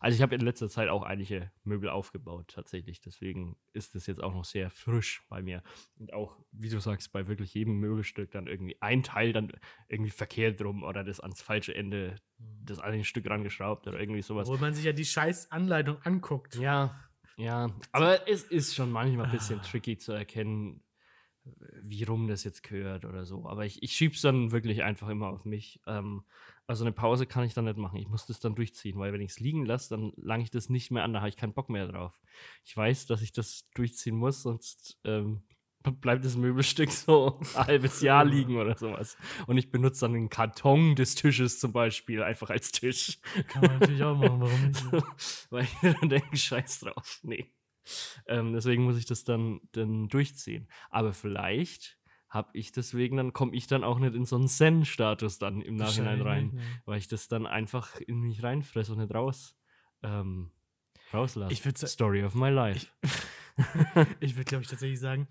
Also ich habe in letzter Zeit auch einige Möbel aufgebaut, tatsächlich. Deswegen ist das jetzt auch noch sehr frisch bei mir. Und auch, wie du sagst, bei wirklich jedem Möbelstück dann irgendwie ein Teil dann irgendwie verkehrt rum oder das ans falsche Ende, das an ein Stück rangeschraubt oder irgendwie sowas. Wo man sich ja die scheiß Anleitung anguckt. Ja, ja. Aber es ist schon manchmal ein bisschen Ah. tricky zu erkennen, wie rum das jetzt gehört oder so. Aber ich, ich schieb's dann wirklich einfach immer auf mich. Ähm, also eine Pause kann ich dann nicht machen. Ich muss das dann durchziehen, weil wenn ich es liegen lasse, dann lange ich das nicht mehr an, da habe ich keinen Bock mehr drauf. Ich weiß, dass ich das durchziehen muss, sonst ähm, bleibt das Möbelstück so ein halbes Jahr liegen oder sowas. Und ich benutze dann den Karton des Tisches zum Beispiel einfach als Tisch. Kann man natürlich auch machen, warum nicht? Weil ich mir dann denke, scheiß drauf. Nee. Ähm, deswegen muss ich das dann, dann durchziehen. Aber vielleicht habe ich deswegen, dann komme ich dann auch nicht in so einen Zen-Status dann im Nachhinein rein, Wahrscheinlich nicht, weil ich das dann einfach in mich reinfresse und nicht raus ähm, rauslasse. Ich Story of my life. nee. Ich würde, glaube ich, tatsächlich sagen,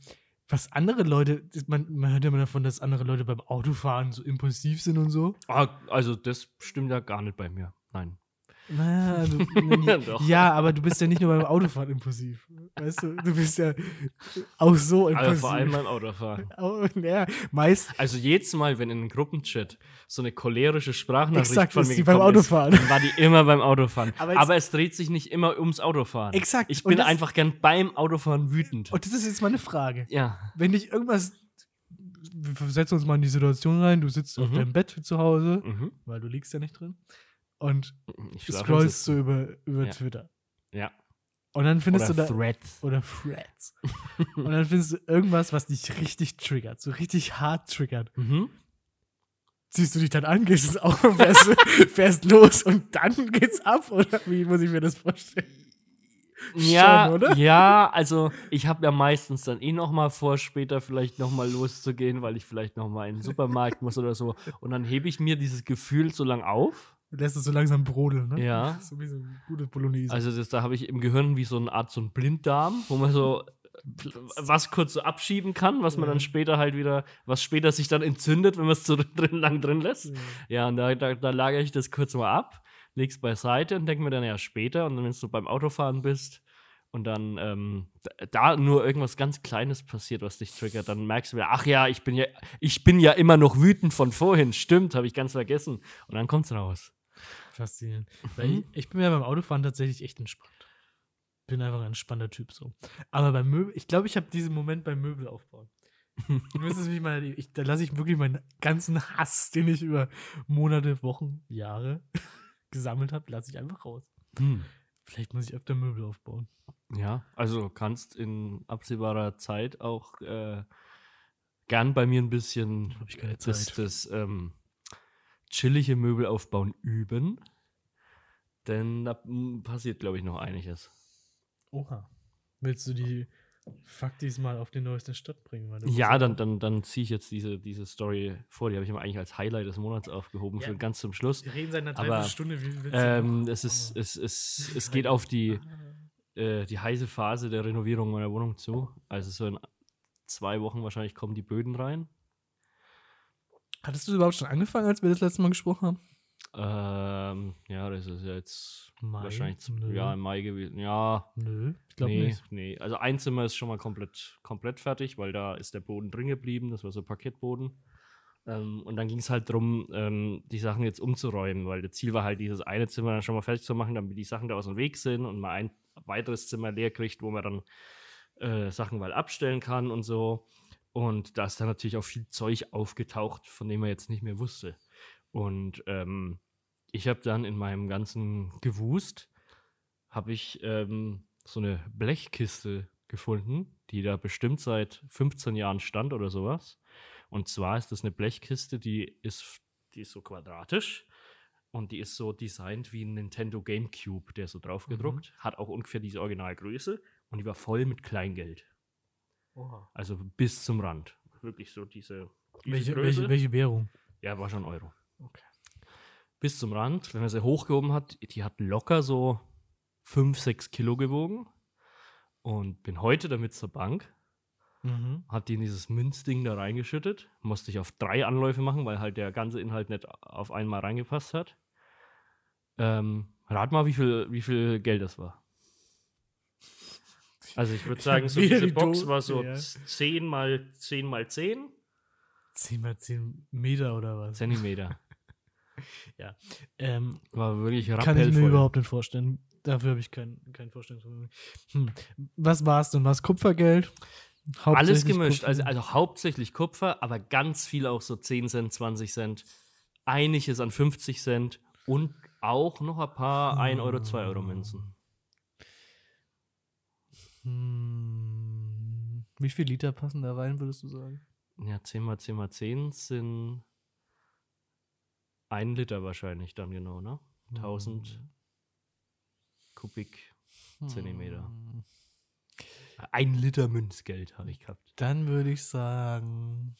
was andere Leute, man, man hört ja immer davon, dass andere Leute beim Autofahren so impulsiv sind und so. ah, also das stimmt ja gar nicht bei mir. Nein. Naja, also, Ja, aber du bist ja nicht nur beim Autofahren impulsiv. Weißt du, du bist ja auch so impulsiv. Aber vor allem beim Autofahren. Oh, ja, meist, Also jedes Mal, wenn in einem Gruppenchat so eine cholerische Sprachnachricht Exakt, von mir die beim Autofahren. Ist, dann war die immer beim Autofahren. Aber Aber, es dreht sich nicht immer ums Autofahren. Exakt. Ich bin einfach gern beim Autofahren wütend. und das ist jetzt meine Frage. ja. Wenn dich irgendwas, wir versetzen uns mal in die Situation rein, du sitzt auf Mhm. deinem Bett zu Hause, Mhm. weil du liegst ja nicht drin, und du scrollst so über, über Ja. Twitter. Ja. Und dann findest Oder du da. Threads. Oder Threads. und dann findest du irgendwas, was dich richtig triggert, so richtig hart triggert. Mhm. Ziehst du dich dann an, gehst ins Auto, fährst, fährst los und dann geht's ab? Oder wie muss ich mir das vorstellen? Ja, Schon, oder? ja, also ich habe ja meistens dann eh noch mal vor, später vielleicht noch mal loszugehen, weil ich vielleicht noch mal in den Supermarkt muss oder so. Und dann hebe ich mir dieses Gefühl so lang auf. Lässt es so langsam brodeln, ne? Ja. So wie so ein gutes Bolognese. Also das, da habe ich im Gehirn wie so eine Art so ein Blinddarm, wo man so was kurz so abschieben kann, was man Ja. dann später halt wieder, was später sich dann entzündet, wenn man es so drin, lang drin lässt. Ja, und da, da, da lagere ich das kurz mal ab, leg's beiseite und denke mir dann ja später, und dann, wenn du beim Autofahren bist und dann ähm, da, da nur irgendwas ganz Kleines passiert, was dich triggert, dann merkst du wieder, ach ja, ich bin ja, ich bin ja immer noch wütend von vorhin, stimmt, habe ich ganz vergessen. Und dann kommt's raus. Faszinierend. Mhm. ich, ich bin ja beim Autofahren tatsächlich echt entspannt. Bin einfach ein entspannter Typ so. Aber beim Möbel, ich glaube, ich habe diesen Moment beim Möbel aufbauen. Mich mal, ich, da lasse ich wirklich meinen ganzen Hass, den ich über Monate, Wochen, Jahre gesammelt habe, lasse ich einfach raus. Vielleicht muss ich öfter Möbel aufbauen. Ja, also kannst in absehbarer Zeit auch äh, gern bei mir ein bisschen ich keine das, Zeit. das ähm, chillige Möbel aufbauen üben. Denn da passiert, glaube ich, noch einiges. Oha. Willst du die Faktis mal auf den neuesten Stand bringen? Ja, dann, dann, dann ziehe ich jetzt diese, diese Story vor. Die habe ich mir eigentlich als Highlight des Monats aufgehoben Ja. für ganz zum Schluss. Wir reden seit einer Aber, Dreiviertelstunde. Wie willst du Ähm, es, ist, Oh. es, es, es geht auf die, äh, die heiße Phase der Renovierung meiner Wohnung zu. Also so in zwei Wochen wahrscheinlich kommen die Böden rein. Hattest du überhaupt schon angefangen, als wir das letzte Mal gesprochen haben? Ähm, ja, das ist jetzt Mai? wahrscheinlich zum, Nö. ja, im Mai gewesen. Ja, Nö, ich glaube nee, nicht. nee. Also ein Zimmer ist schon mal komplett, komplett fertig, weil da ist der Boden drin geblieben. Das war so Parkettboden. Ähm, und dann ging es halt darum, ähm, die Sachen jetzt umzuräumen, weil das Ziel war halt, dieses eine Zimmer dann schon mal fertig zu machen, damit die Sachen da aus dem Weg sind und man ein weiteres Zimmer leer kriegt, wo man dann äh, Sachen mal abstellen kann und so. Und da ist dann natürlich auch viel Zeug aufgetaucht, von dem man jetzt nicht mehr wusste. Und ähm, ich habe dann in meinem ganzen Gewust, habe ich ähm, so eine Blechkiste gefunden, die da bestimmt seit 15 Jahren stand oder sowas. Und zwar ist das eine Blechkiste, die ist, die ist so quadratisch und die ist so designt wie ein Nintendo GameCube, der ist so drauf gedruckt, hat auch ungefähr diese Originalgröße und die war voll mit Kleingeld. Also bis zum Rand. Wirklich so diese. diese Welche, Größe. welche, welche Währung? Ja, war schon Euro. Bis zum Rand, wenn er sie hochgehoben hat, die hat locker so 5, 6 Kilo gewogen. Und bin heute damit zur Bank, Mhm. hat die in dieses Münzding da reingeschüttet. Musste ich auf drei Anläufe machen, weil halt der ganze Inhalt nicht auf einmal reingepasst hat. Ähm, rat mal, wie viel, wie viel Geld das war. Also ich würde sagen, so diese die Box war so ja. 10 mal 10 mal 10 10 mal 10 Meter oder was? Zentimeter. Ähm, War wirklich kann ich mir überhaupt nicht vorstellen. Dafür habe ich kein, kein Vorstellungsvermögen. Hm. Was war es denn? War es Kupfergeld? Alles gemischt, Kupfer- also, also hauptsächlich Kupfer, aber ganz viel auch so 10 Cent, 20 Cent. Einiges an 50 Cent und auch noch ein paar 1 Euro, 2 Euro Münzen. Hm. Wie viel Liter passen da rein, würdest du sagen? Ja, 10 mal 10 mal 10 sind 1 Liter wahrscheinlich dann genau, ne? 1000 Kubik Zentimeter. Hm. Ein Liter Münzgeld habe ich gehabt. Dann würde ich sagen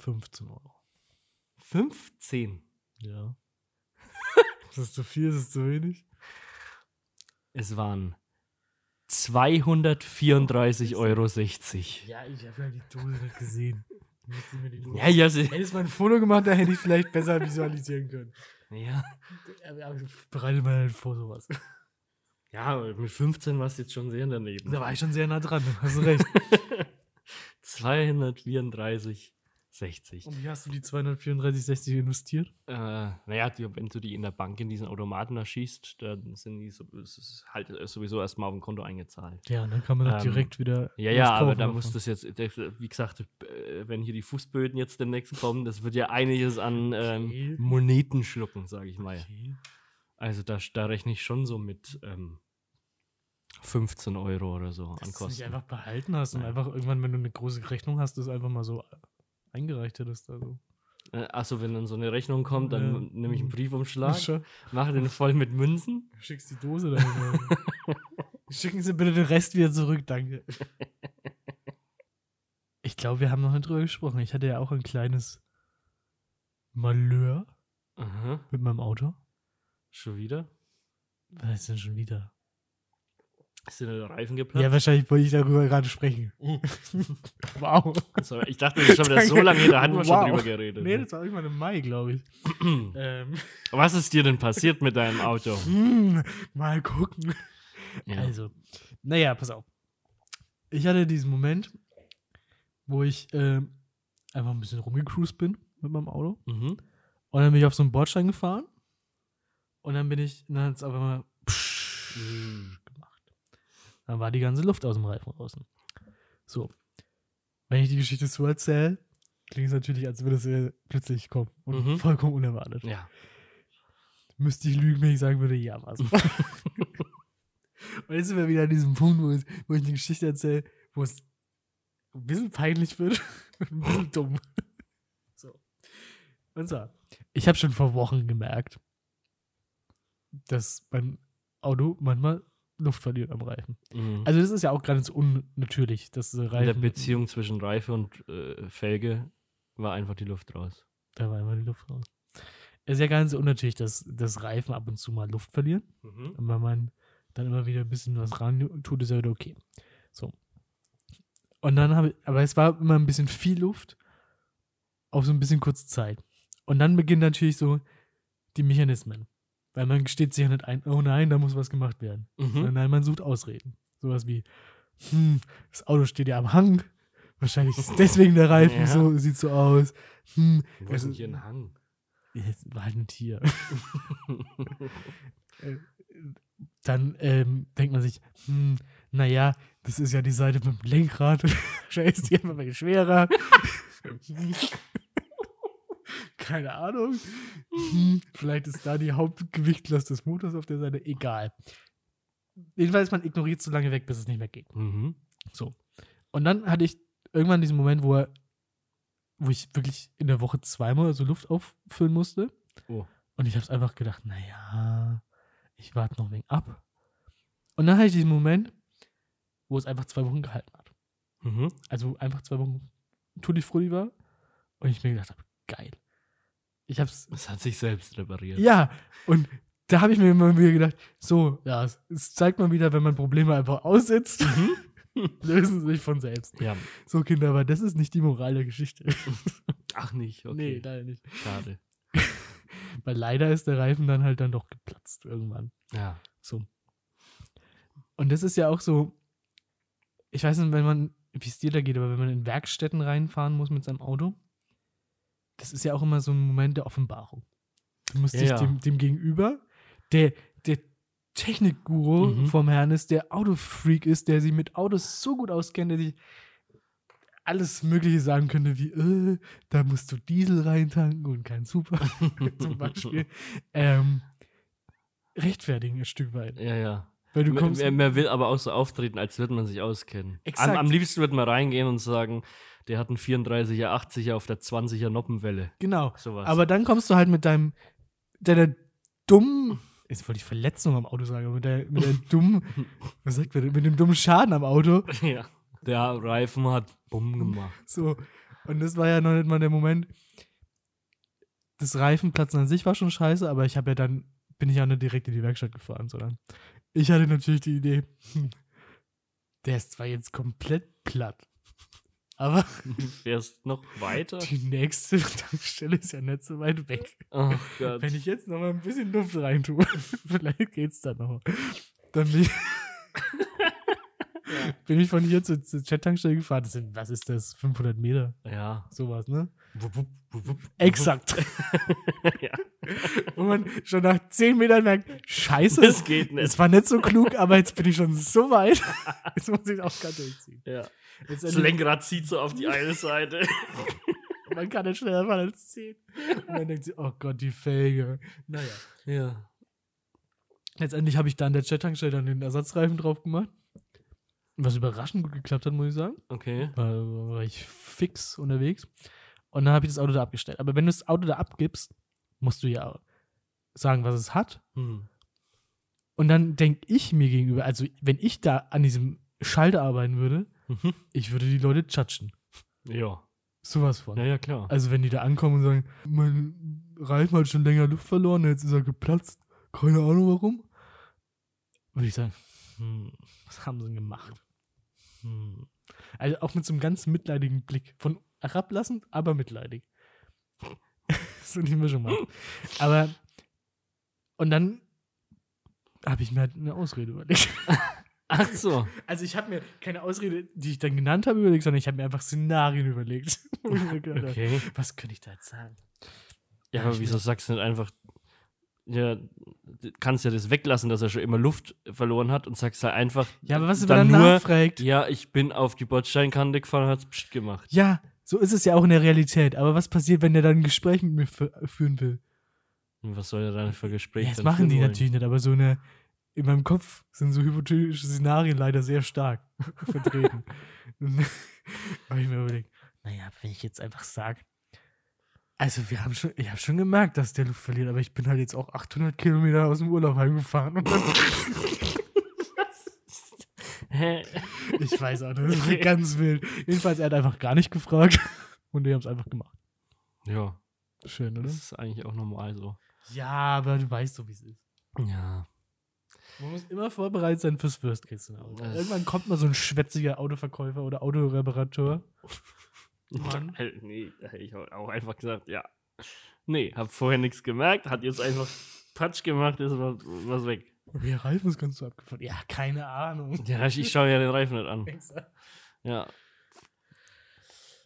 15 Euro. 15. Ja. ist das zu viel? Ist das zu wenig? Es waren 234,60 Euro. Ja, ich habe ja die Dose nicht gesehen. Ja, ja, sie- Hättest du mal ein Foto gemacht, da hätte ich vielleicht besser visualisieren können. ja. Aber, bereite mal nicht vor sowas. Ja, mit 15 warst du jetzt schon sehr daneben. Da war ich schon sehr nah dran, hast du recht. 234, 60. Und wie hast du die 234,60 investiert? Äh, naja, die, wenn du die in der Bank in diesen Automaten da schießt, dann sind die so, es ist halt sowieso erstmal auf dem Konto eingezahlt. Ja, dann kann man doch Ähm, direkt wieder. Ja, ja, aber da muss das jetzt, wie gesagt, äh, wenn hier die Fußböden jetzt demnächst kommen, das wird ja einiges an ähm, Okay. Moneten schlucken, sage ich mal. Okay. Also da, da rechne ich schon so mit ähm, 15 Euro oder so an Dass du nicht Kosten. einfach behalten hast und Nein. einfach irgendwann, wenn du eine große Rechnung hast, das einfach mal so eingereicht hättest. Also. Äh, Achso, wenn dann so eine Rechnung kommt, dann Ja. nehme ich einen Briefumschlag, mache den voll mit Münzen. Schickst die Dose dahin. Schicken Sie bitte den Rest wieder zurück, danke. Ich glaube, wir haben noch nicht drüber gesprochen. Ich hatte ja auch ein kleines Malheur Aha, mit meinem Auto. schon wieder? Was ist denn schon wieder? Ist dir der Reifen Ja, geplatzt? wahrscheinlich wollte ich darüber gerade sprechen. wow. Sorry, ich dachte, das ist schon wieder so lange her, da hatten wir schon Wow. drüber geredet. Nee, das war irgendwann im Mai, glaube ich. ähm, Was ist dir denn passiert mit deinem Auto? hm, mal gucken. Ja. Also, naja, pass auf. Ich hatte diesen Moment, wo ich ähm, einfach ein bisschen rumgecruised bin mit meinem Auto. Mhm. Und dann bin ich auf so einen Bordstein gefahren. Und dann bin ich, dann hat es auf einmal psch gemacht. Dann war die ganze Luft aus dem Reifen draußen. So. Wenn ich die Geschichte so erzähle, klingt es natürlich, als würde es sehr plötzlich kommen. Und Mhm. vollkommen unerwartet. Ja. Müsste ich lügen, wenn ich sagen würde, ja, was. und jetzt sind wir wieder an diesem Punkt, wo, es, wo ich eine Geschichte erzähle, wo es ein bisschen peinlich wird ein bisschen dumm. So. Und zwar, ich habe schon vor Wochen gemerkt, dass mein Auto manchmal Luft verliert am Reifen. Mhm. Also das ist ja auch ganz unnatürlich, dass äh, In der Reifen... Beziehung zwischen Reife und äh, Felge war einfach die Luft raus. Da war immer die Luft raus. Es ist ja ganz unnatürlich, dass, dass Reifen ab und zu mal Luft verlieren. Mhm. Und wenn man dann immer wieder ein bisschen was ran tut, ist ja wieder okay. So. Und dann habe ich, aber es war immer ein bisschen viel Luft auf so ein bisschen kurze Zeit. Und dann beginnen natürlich so die Mechanismen. Weil man gesteht sich ja nicht ein, oh nein, da muss was gemacht werden. Mhm. Nein, man sucht Ausreden. Sowas wie, hm, das Auto steht ja am Hang, Wahrscheinlich ist deswegen der Reifen Ja. so, sieht so aus. Hm, Wo ist denn hier ein Hang? Jetzt war halt ein Tier. Äh, Dann ähm, denkt man sich, hm, naja, das ist ja die Seite mit dem Lenkrad. Wahrscheinlich ist die einfach mal schwerer. Keine Ahnung. Hm, vielleicht ist da die Hauptgewichtlast des Motors auf der Seite. Egal. Jedenfalls, man ignoriert so lange weg, bis es nicht mehr geht. Mhm. So. Und dann hatte ich irgendwann diesen Moment, wo, er, wo ich wirklich in der Woche zweimal so Luft auffüllen musste. Oh. Und ich habe es einfach gedacht, naja, ich warte noch ein wenig ab. Und dann hatte ich diesen Moment, wo es einfach zwei Wochen gehalten hat. Mhm. Also einfach zwei Wochen Tutti Frutti war. Und ich mir gedacht habe, geil. Ich hab's. Es hat sich selbst repariert. Ja, und da habe ich mir immer wieder gedacht, so, ja, es, zeigt mal wieder, wenn man Probleme einfach aussitzt, lösen sie sich von selbst. Ja. So, Kinder, aber das ist nicht die Moral der Geschichte. Ach nicht, okay. Nee, leider nicht. Schade. Weil leider ist der Reifen dann halt dann doch geplatzt irgendwann. Ja. So. Und das ist ja auch so, ich weiß nicht, wenn man, wie es dir da geht, aber wenn man in Werkstätten reinfahren muss mit seinem Auto, das ist ja auch immer so ein Moment der Offenbarung. Du musst dich Ja. dem, dem gegenüber, der, der Technikguru Mhm. vom Herrn ist, der Autofreak ist, der sich mit Autos so gut auskennt, der sich alles Mögliche sagen könnte, wie, äh, da musst du Diesel reintanken und kein Super, zum Beispiel. Ähm, rechtfertigen ein Stück weit. Ja, ja. Weil du kommst. man, man will aber auch so auftreten, als würde man sich auskennen. Am, Exakt. am liebsten würde man reingehen und sagen, der hat einen 34er, 80er auf der 20er Noppenwelle. Genau. Sowas. Aber dann kommst du halt mit deinem, deiner dummen, jetzt wollte ich Verletzung am Auto sagen, aber mit der, mit der dummen, was sagt man, mit dem dummen Schaden am Auto. ja. Der Reifen hat Bumm gemacht. So. Und das war ja noch nicht mal der Moment. Das Reifenplatzen an sich war schon scheiße, aber ich habe ja dann, bin ich ja nicht direkt in die Werkstatt gefahren, sondern ich hatte natürlich die Idee, der ist zwar jetzt komplett platt, aber Du fährst noch weiter? die nächste Tankstelle ist ja nicht so weit weg. Oh Gott. Wenn ich jetzt noch mal ein bisschen Luft reintue, vielleicht geht's dann noch. Dann bin ich, bin ich von hier zur, zur Chat-Tankstelle gefahren. Das sind, was ist das? 500 Meter? Ja. Sowas, ne? Wupp, wupp, wupp. Exakt. ja. Wo man schon nach 10 Metern merkt, scheiße, Das geht nicht. es war nicht so klug, aber jetzt bin ich schon so weit. Jetzt muss ich auch gerade durchziehen. Ja. Jetzt Das Lenkrad zieht so auf die eine Seite. man kann nicht schneller fahren als 10. Und man denkt sich, oh Gott, die Felge. Naja. ja. Letztendlich habe ich da an der Chat-Tankstelle dann den Ersatzreifen drauf gemacht. Was überraschend gut geklappt hat, muss ich sagen. Okay. War, war ich fix unterwegs. Und dann habe ich das Auto da abgestellt. Aber wenn du das Auto da abgibst, musst du ja sagen, was es hat. Hm. Und dann denke ich mir gegenüber, also wenn ich da an diesem Schalter arbeiten würde, Mhm. ich würde die Leute tschatschen. Ja. Sowas von. Ja, ja, klar. Also wenn die da ankommen und sagen, mein Reifen hat schon länger Luft verloren, jetzt ist er geplatzt, keine Ahnung warum, würde ich sagen, hm, was haben sie denn gemacht? Hm. Also auch mit so einem ganz mitleidigen Blick. Von herablassend, aber mitleidig. so die Mischung mal. Aber und dann habe ich mir halt eine Ausrede überlegt. Ach so. Also ich habe mir keine Ausrede, die ich dann genannt habe, überlegt, sondern ich habe mir einfach Szenarien überlegt. Habe, Okay. Was könnte ich da jetzt sagen? Ja, aber wieso sagst du nicht einfach, ja, du kannst ja das weglassen, dass er schon immer Luft verloren hat und sagst halt einfach, Ja, aber was, wenn dann er nur, nachfragt? ja, ich bin auf die Bordsteinkante gefahren und hat's pst gemacht. Ja, so ist es ja auch in der Realität. Aber was passiert, wenn der dann ein Gespräch mit mir fü- führen will? Und was soll er dann für Gespräche Ja, das dann machen führen die wollen? natürlich nicht, aber so eine. In meinem Kopf sind so hypothetische Szenarien leider sehr stark vertreten. Habe ich mir überlegt, naja, wenn ich jetzt einfach sage, also wir haben schon, ich habe schon gemerkt, dass der Luft verliert, aber ich bin halt jetzt auch 800 Kilometer aus dem Urlaub heimgefahren und dann, ich weiß auch nicht, das ist ganz wild. Jedenfalls, er hat einfach gar nicht gefragt und die haben es einfach gemacht. Ja, Schön, oder? das ist eigentlich auch normal so. Ja, aber du weißt so, wie es ist. Ja. Man muss immer vorbereitet sein fürs Worst-Case-Szenario. Das- Irgendwann kommt mal so ein schwätziger Autoverkäufer oder Autoreparateur. Mann. nee, ich auch einfach gesagt, ja. Nee, hab vorher nichts gemerkt, hat jetzt einfach Patsch gemacht, ist was, was weg. Okay, Reifen ist ganz so abgefahren. Ja, keine Ahnung. Ja, ich, ich schaue ja den Reifen nicht an. Ja.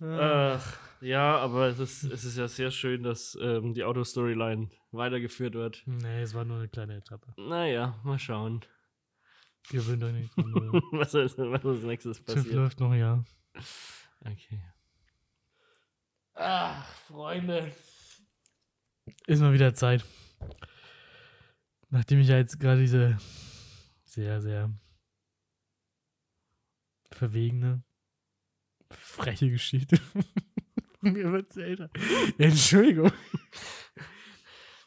Ach, ja, aber es ist, es ist ja sehr schön, dass ähm, die Autostoryline weitergeführt wird. Nee, es war nur eine kleine Etappe. Naja, mal schauen, Gewöhnt euch nicht was als, was als nächstes passiert. läuft noch, ja. Okay. Ach, Freunde. Ist mal wieder Zeit. Nachdem ich ja jetzt gerade diese sehr, sehr verwegene, freche Geschichte von mir erzählt habe. Ja, Entschuldigung.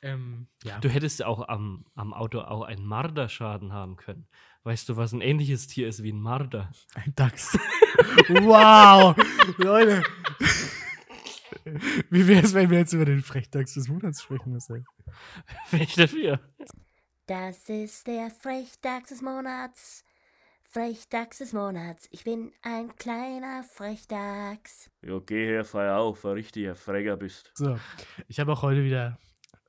ähm, ja. Du hättest auch am, am Auto auch einen Marderschaden haben können. Weißt du, was ein ähnliches Tier ist wie ein Marder? Ein Dachs. wow! Leute. Wie wäre es, wenn wir jetzt über den Frechdachs des Monats sprechen müssen? Bin ich dafür? Das ist der Frechdachs des Monats. Frechdachs des Monats. Ich bin ein kleiner Frechdachs. Ja, geh her, feier auf, ein richtiger Freger bist. So, ich habe auch heute wieder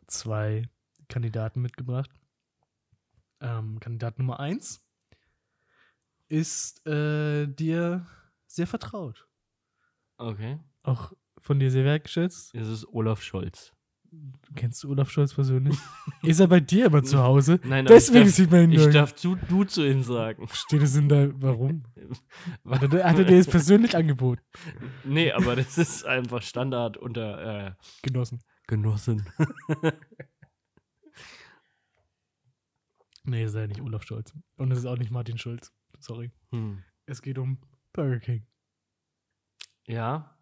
zwei Kandidaten mitgebracht. Ähm, Kandidat Nummer eins ist äh, dir sehr vertraut. Okay. Auch von dir sehr wertgeschätzt. Es ist Olaf Scholz. Kennst du Olaf Scholz persönlich? ist er bei dir immer zu Hause? Nein, Deswegen ich sieht man ihn darf, ich darf du, du zu ihm sagen. Steht es in der. Warum? Hat er, hat er dir das persönlich angeboten? Nee, aber das ist einfach Standard unter äh, Genossen. Genossen. Nee, ist ja nicht Olaf Scholz. Und es ist auch nicht Martin Schulz. Sorry. Hm. Es geht um Burger King. Ja,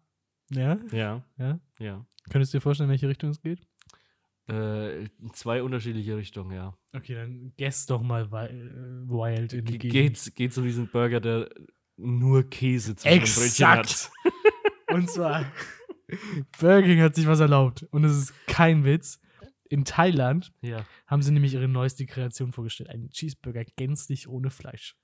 Ja? ja, Ja? ja. Könntest du dir vorstellen, in welche Richtung es geht? Äh, zwei unterschiedliche Richtungen, ja. Okay, dann guess doch mal äh, wild in die Ge- Gegend. Geht's, geht's um diesen Burger, der nur Käse den Brötchen hat? Exakt. Und zwar, Burger King hat sich was erlaubt. Und es ist kein Witz. In Thailand Ja, haben sie nämlich ihre neueste Kreation vorgestellt. Einen Cheeseburger gänzlich ohne Fleisch.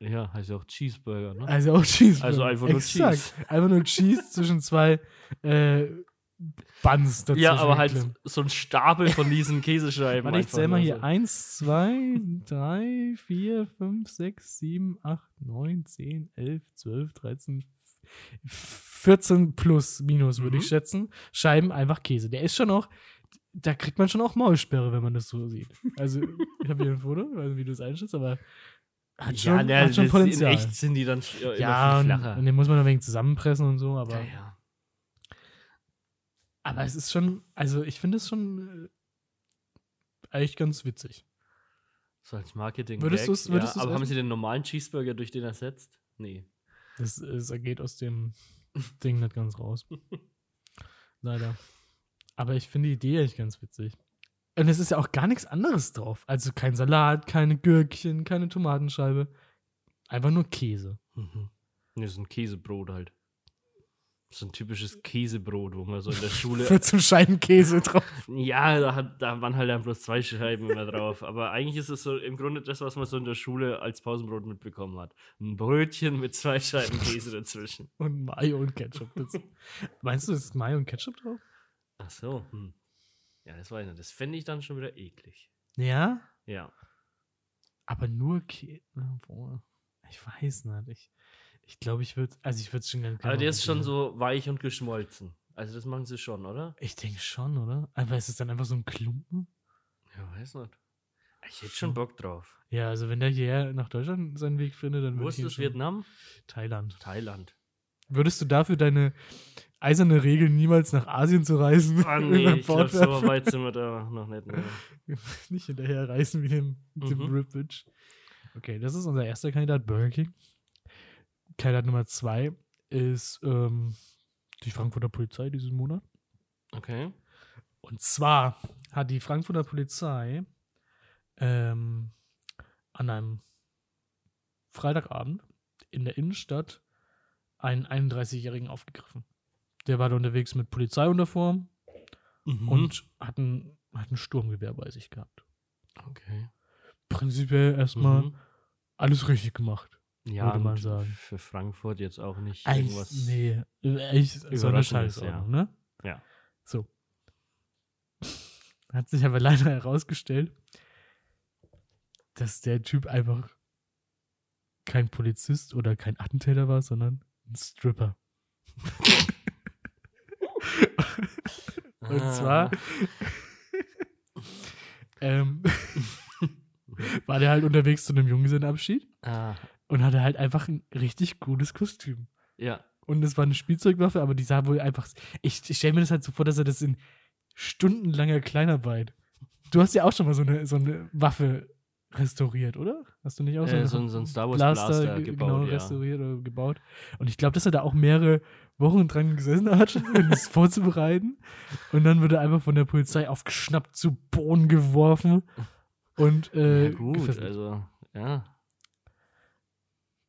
Ja, heißt ja auch Cheeseburger, ne? Also auch Cheeseburger. Also einfach nur Exakt. Cheese. Einfach nur Cheese zwischen zwei äh, Buns dazwischen. Ja, aber halt so ein Stapel von diesen Käsescheiben. Warte, ich zähl mal hier. so. Eins, zwei, drei, vier, fünf, sechs, sieben, acht, neun, zehn, elf, zwölf, dreizehn, 14 plus minus, würde Mhm. ich schätzen. Scheiben einfach Käse. Der ist schon auch, da kriegt man schon auch Maulsperre, wenn man das so sieht. Also, ich habe hier ein Foto, weiß nicht, wie du es einschätzt, aber hat schon, ja, ne, hat schon das- Potenzial. In echt sind die dann immer ja, viel und, flacher. und den muss man ein wenig zusammenpressen und so, aber, ja, ja. aber es ist schon, also ich finde es schon äh, eigentlich ganz witzig. So als Marketing. Würdest du's- ja, würdest du's aber haben sie den normalen Cheeseburger durch den ersetzt? Nee. Das, es geht aus dem Ding nicht ganz raus. Leider. Aber ich finde die Idee echt ganz witzig. Und es ist ja auch gar nichts anderes drauf. Also kein Salat, keine Gürkchen, keine Tomatenscheibe. Einfach nur Käse. Mhm. Nee, so ein Käsebrot halt. So ein typisches Käsebrot, wo man so in der Schule. 14 Scheiben Käse drauf. ja, da, hat, da waren halt dann bloß zwei Scheiben immer drauf. Aber eigentlich ist es so im Grunde das, was man so in der Schule als Pausenbrot mitbekommen hat. Ein Brötchen mit zwei Scheiben Käse dazwischen. Und Mayo und Ketchup. Das, meinst du, es ist Mayo und Ketchup drauf? Ach so. Hm. Ja, das weiß ich nicht. Das fände ich dann schon wieder eklig. Ja. Ja. Aber nur Käse. Ich weiß nicht. Ich, ich glaube, ich würde. Also, ich würde es schon gerne. Aber der ist schon so weich und geschmolzen. Also das machen sie schon, oder? Ich denke schon, oder? Aber ist es dann einfach so ein Klumpen? Ja, weiß nicht. Ich hätte schon Bock drauf. Ja, also wenn der hierher nach Deutschland seinen Weg findet, dann Wo würde ist ich ihn das schon- Vietnam? Thailand. Thailand. Würdest du dafür deine eiserne Regel, niemals nach Asien zu reisen, Ah nee, ich glaube, so weit sind wir da noch nicht. Mehr. nicht hinterher reisen wie dem, dem Mhm. Rippage. Okay, das ist unser erster Kandidat, Burger King. Kandidat Nummer zwei ist ähm, die Frankfurter Polizei diesen Monat. Okay. Und zwar hat die Frankfurter Polizei ähm, an einem Freitagabend in der Innenstadt einen 31-Jährigen aufgegriffen. Der war da unterwegs mit Polizeiuniform Mhm. und hat ein, Sturmgewehr bei sich gehabt. Okay. Prinzipiell erstmal Mhm. alles richtig gemacht. Ja, würde man sagen. für Frankfurt jetzt auch nicht Eigentlich, irgendwas. nee, echt so eine Überraschendes, Scheißordnung, ne? Ja. So. Hat sich aber leider herausgestellt, dass der Typ einfach kein Polizist oder kein Attentäter war, sondern ein Stripper. Und zwar ähm, war der halt unterwegs zu einem Junggesellenabschied Ah, und hatte halt einfach ein richtig gutes Kostüm. ja. Und es war eine Spielzeugwaffe, aber die sah wohl einfach. Ich, ich stelle mir das halt so vor, dass er das in stundenlanger Kleinarbeit. Du hast ja auch schon mal so eine, so eine Waffe restauriert, oder? Hast du nicht auch so, Äh, so, ein- so ein Star Wars Blaster, Blaster, ge- gebaut, genau, ja. restauriert oder gebaut? Und ich glaube, dass er da auch mehrere Wochen dran gesessen hat, um das vorzubereiten. Und dann wird er einfach von der Polizei aufgeschnappt, zu Boden geworfen. Und äh, ja, gut, gefesselt. also, ja.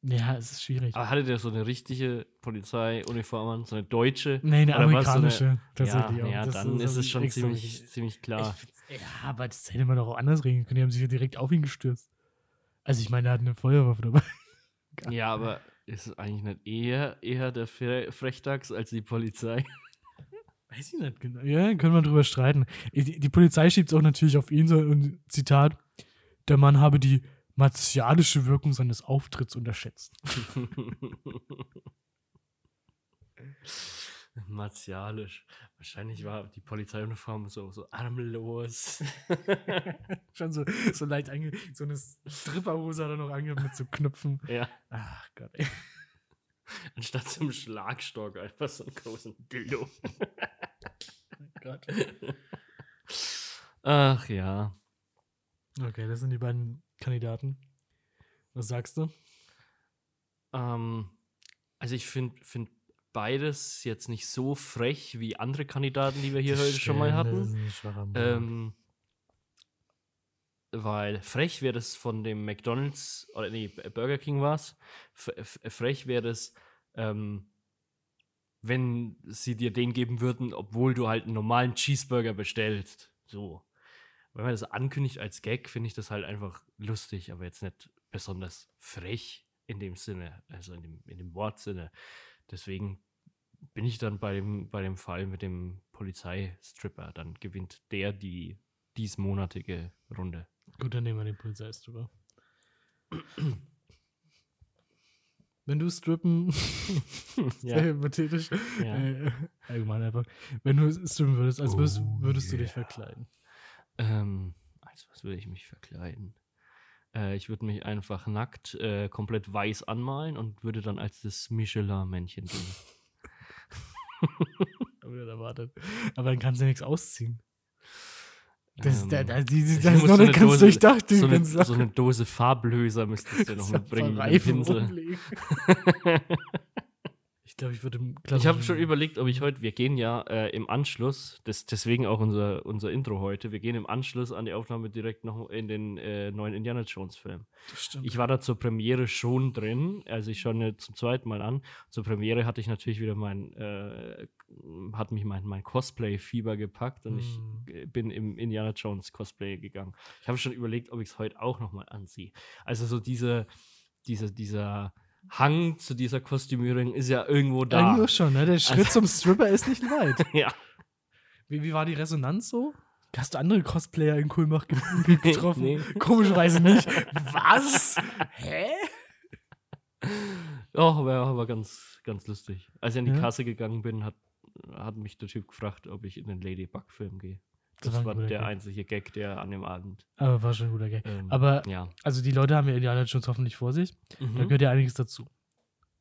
Ja, es ist schwierig. Aber hatte der so eine richtige Polizeiuniform an, so eine deutsche? nee, eine war's so eine- amerikanische. tatsächlich ja, auch. ja Das dann ist es schon ziemlich, ziemlich klar. Ich ja, aber das hätte man doch auch anders regeln können. Die haben sich ja direkt auf ihn gestürzt. Also ich meine, er hat eine Feuerwaffe dabei. Ja, aber ist es eigentlich nicht eher, eher der Fre Frechdachs als die Polizei? Weiß ich nicht genau. Ja, können wir drüber streiten. Die, die Polizei schiebt es auch natürlich auf ihn so ein Zitat. Der Mann habe die martialische Wirkung seines Auftritts unterschätzt. Martialisch. Wahrscheinlich war die Polizeiuniform so, so armlos. Schon so, so leicht ange... So eine Stripperhose hat er noch angehabt mit so Knöpfen. ja. Ach Gott, ey. Anstatt zum Schlagstock einfach so einen großen Dildo. Gott. Ach ja. Okay, das sind die beiden Kandidaten. Was sagst du? Ähm, also ich finde find beides jetzt nicht so frech wie andere Kandidaten, die wir hier heute schon mal hatten. Ähm, weil frech wäre das von dem McDonalds, oder nee, Burger King war es. Frech wäre das, ähm, wenn sie dir den geben würden, obwohl du halt einen normalen Cheeseburger bestellst. So. Wenn man das ankündigt als Gag, finde ich das halt einfach lustig, aber jetzt nicht besonders frech in dem Sinne, also in dem, in dem Wortsinne. Deswegen bin ich dann bei dem, bei dem Fall mit dem Polizeistripper. Dann gewinnt der die diesmonatige Runde. Gut, dann nehmen wir den Polizeistripper. Wenn du strippen, sehr hypothetisch, Ja. äh, allgemein einfach, wenn du strippen würdest, als würdest, Oh, würdest du dich verkleiden. Ähm, als was würde ich mich verkleiden? Äh, ich würde mich einfach nackt, äh, komplett weiß anmalen und würde dann als das Michelin-Männchen gehen. Erwartet. Aber dann kannst du ja nichts ausziehen. Das, Ähm, da, da, die, das ist noch so nicht eine ganz Dose- durchdacht, so, eine, so eine Dose Farblöser müsstest du noch mitbringen. mit Pinsel. glaube, ich würde Ich habe schon überlegt, ob ich heute, wir gehen ja äh, im Anschluss, das, deswegen auch unser, unser Intro heute, wir gehen im Anschluss an die Aufnahme direkt noch in den äh, neuen Indiana Jones Film. Das stimmt. Ich war da zur Premiere schon drin, also ich schaue zum zweiten Mal an. Zur Premiere hatte ich natürlich wieder mein, äh, hat mich mein, mein Cosplay-Fieber gepackt und Mhm. ich äh, bin im Indiana Jones Cosplay gegangen. Ich habe schon überlegt, ob ich es heute auch nochmal anziehe. Also so diese, diese, dieser Hang zu dieser Kostümierung ist ja irgendwo da. Irgendwo schon, ne? Der Schritt Also- zum Stripper ist nicht weit. ja. Wie, wie war die Resonanz so? Hast du andere Cosplayer in Kulmach ge ge getroffen? Nee. Komischerweise nicht. Was? Hä? Ja, aber, aber ganz, ganz lustig. Als ich an die Ja. Kasse gegangen bin, hat, hat mich der Typ gefragt, ob ich in den Ladybug-Film gehe. Das Das, war der Gag. einzige Gag, der an dem Abend. Aber war schon ein guter Gag. Ähm, Aber, ja. also die Leute haben ja Indiana Jones hoffentlich vor sich. Da Mhm. gehört ja einiges dazu.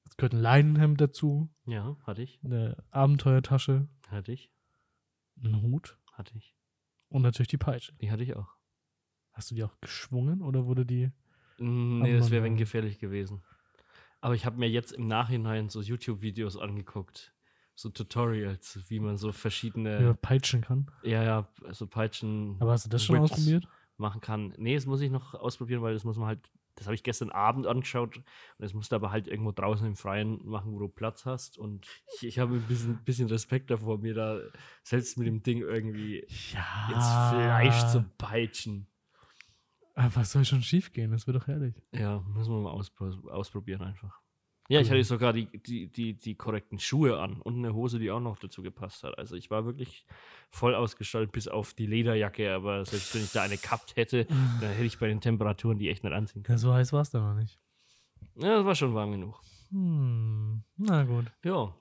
Es gehört ein Leinenhemd dazu, Ja, hatte ich. eine Abenteuertasche, Hatte ich. ein Hut Hatte ich. und natürlich die Peitsche. Die hatte ich auch. Hast du die auch geschwungen oder wurde die. Nee, das wäre wenn gefährlich gewesen. Aber ich habe mir jetzt im Nachhinein so YouTube-Videos angeguckt. So Tutorials, wie man so Ja. verschiedene, peitschen kann? ja, ja, so Peitschen Aber hast du das schon Whips ausprobiert? machen kann. Nee, das muss ich noch ausprobieren, weil das muss man halt, das habe ich gestern Abend angeschaut und das musst du aber halt irgendwo draußen im Freien machen, wo du Platz hast. Und ich, ich habe ein bisschen, bisschen Respekt davor, mir da selbst mit dem Ding irgendwie Ja. ins Fleisch zu peitschen. Aber was soll schon schief gehen? Das wird doch herrlich. Ja, müssen wir mal auspro ausprobieren einfach. Ja, ich hatte sogar die, die, die, die korrekten Schuhe an und eine Hose, die auch noch dazu gepasst hat. Also ich war wirklich voll ausgestattet, bis auf die Lederjacke, aber selbst wenn ich da eine gehabt hätte, dann hätte ich bei den Temperaturen die echt nicht anziehen können. Ja, so heiß war es dann noch nicht. Ja, das war schon warm genug. Hm. Na gut. Ja.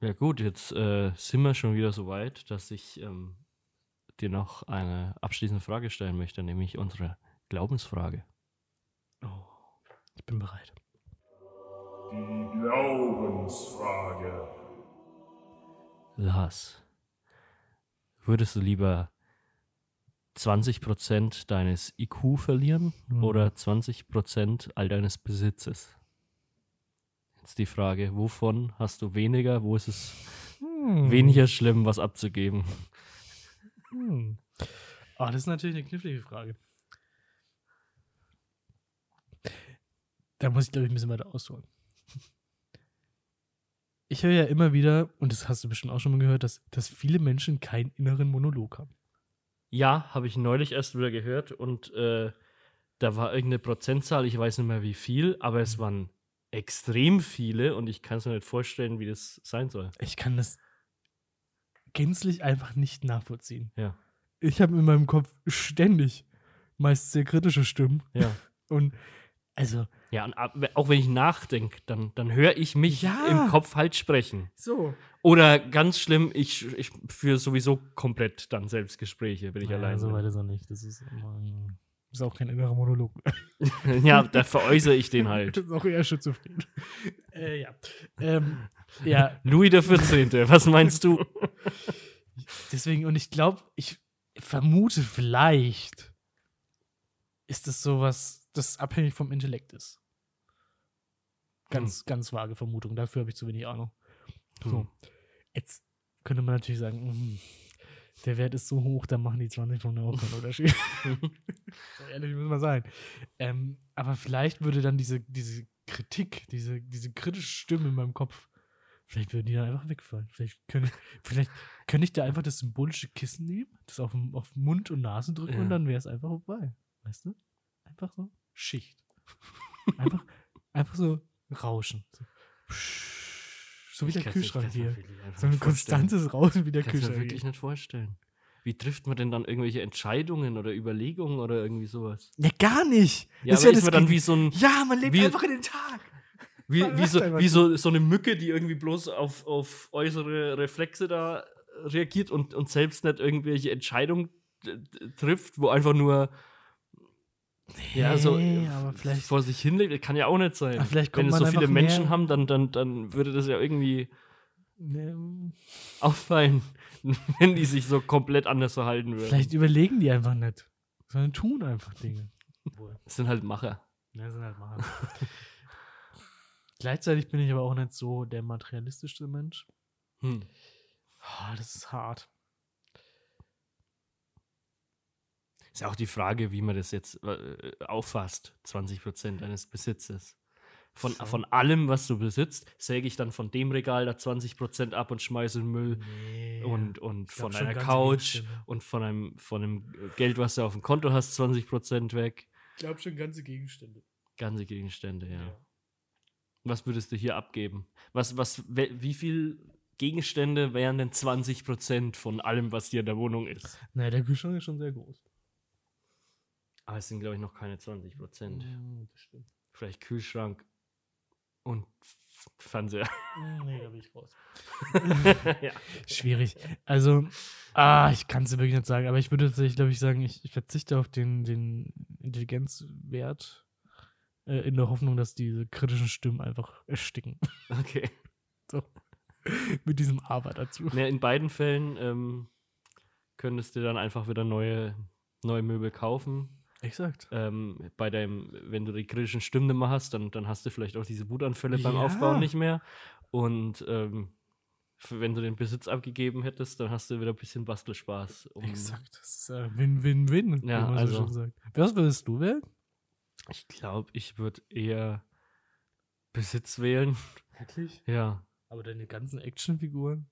Ja gut, jetzt äh, sind wir schon wieder so weit, dass ich ähm, dir noch eine abschließende Frage stellen möchte, nämlich unsere Glaubensfrage. Oh, ich bin bereit. Die Glaubensfrage. Lars, würdest du lieber 20% deines IQ verlieren Mhm. oder 20% all deines Besitzes? Jetzt die Frage, wovon hast du weniger, wo ist es Hm. weniger schlimm, was abzugeben? Hm. Ah, das ist natürlich eine knifflige Frage. Da muss ich, glaube ich, ein bisschen weiter ausholen. Ich höre ja immer wieder, und das hast du bestimmt auch schon mal gehört, dass, dass viele Menschen keinen inneren Monolog haben. Ja, habe ich neulich erst wieder gehört und äh, da war irgendeine Prozentzahl, ich weiß nicht mehr wie viel, aber es waren extrem viele und ich kann es mir nicht vorstellen, wie das sein soll. Ich kann das gänzlich einfach nicht nachvollziehen. Ja. Ich habe in meinem Kopf ständig meist sehr kritische Stimmen. Ja. Und also, Ja, und ab- auch wenn ich nachdenke, dann, dann höre ich mich Ja. im Kopf halt sprechen. so. Oder ganz schlimm, ich, ich führe sowieso komplett dann Selbstgespräche, wenn ich Naja, allein so weit ist er nicht. Das ist, immer, ist auch kein innerer Monolog. bin. ja, da veräußere ich den halt. Das ist auch eher schizophren. äh, ja. Ähm, ja, Louis der 14., was meinst du? deswegen, und ich glaube, ich vermute vielleicht, ist es sowas, das abhängig vom Intellekt ist. Ganz, ganz vage Vermutung. Dafür habe ich zu wenig Ahnung. So. Hm. Jetzt könnte man natürlich sagen, mm, der Wert ist so hoch, da machen die 20 Punkte auch keinen Unterschied. ehrlich muss man sein. Ähm, aber vielleicht würde dann diese, diese Kritik, diese, diese kritische Stimme in meinem Kopf, vielleicht würden die dann einfach wegfallen. Vielleicht könnte, vielleicht könnte ich da einfach das symbolische Kissen nehmen, das auf, auf Mund und Nase drücken Ja. und dann wäre es einfach vorbei. Weißt du? Einfach so Schicht. Einfach, einfach so rauschen. So, so wie der Ich Kühlschrank mir hier. wirklich So ein konstantes Rauschen wie der Kannst du mir Kühlschrank. wirklich hier. nicht vorstellen. Wie trifft man denn dann irgendwelche Entscheidungen oder Überlegungen oder irgendwie sowas? Ja, gar nicht. Ja, Das aber ist das man dann wie so ein, Ja, man lebt wie- einfach in den Tag. wie, wie, so, wie so, so eine Mücke, die irgendwie bloß auf, auf äußere Reflexe da reagiert und, und selbst nicht irgendwelche Entscheidungen äh, trifft, wo einfach nur ja, so aber vielleicht- vor sich hinlegt. Kann ja auch nicht sein. Wenn es so viele Menschen mehr- haben, dann, dann, dann würde das ja irgendwie Nee, auffallen, wenn die sich so komplett anders verhalten würden. Vielleicht überlegen die einfach nicht, sondern tun einfach Dinge. Das sind halt Macher. ne, sind halt machen. Gleichzeitig bin ich aber auch nicht so der materialistischste Mensch. Hm. Ah, das ist hart. Ist auch die Frage, wie man das jetzt äh, auffasst. 20% deines Besitzes. Von, Schon. von allem, was du besitzt, säge ich dann von dem Regal da 20% ab und schmeiße in Müll. Nee. Und, und von ganze Couch und von einem, von einem Geld, was du auf dem Konto hast, 20% weg. Ich glaube schon ganze Gegenstände. Ganze Gegenstände, ja. Was würdest du hier abgeben? Was, was, wie viel Gegenstände wären denn 20% von allem, was hier in der Wohnung ist? Naja, der Kühlschrank ist schon sehr groß. Aber es sind, glaube ich, noch keine 20%. Mm, das stimmt. Vielleicht Kühlschrank und Fernseher. Mm, Nee, da bin ich raus. ja. Schwierig. Also, ah, ich kann es dir wirklich nicht sagen, aber ich würde tatsächlich, glaube ich, sagen, ich, ich verzichte auf den, den Intelligenzwert äh, in der Hoffnung, dass diese kritischen Stimmen einfach ersticken. Okay. so. Mit diesem Aber dazu. Ne, in beiden Fällen ähm, könntest du dann einfach wieder neue, neue Möbel kaufen. Exakt. Ähm, bei deinem, wenn du die kritischen Stimmen mehr hast, dann, dann hast du vielleicht auch diese Wutanfälle beim Ja. Aufbauen nicht mehr. Und ähm, wenn du den Besitz abgegeben hättest, dann hast du wieder ein bisschen Bastelspaß. um- Exakt. Das ist äh, Win-Win-Win, wie Ja, man also- so schon sagt. Was würdest du wählen? Ich glaube, ich würde eher Besitz wählen. Wirklich? Ja. Aber deine ganzen Actionfiguren?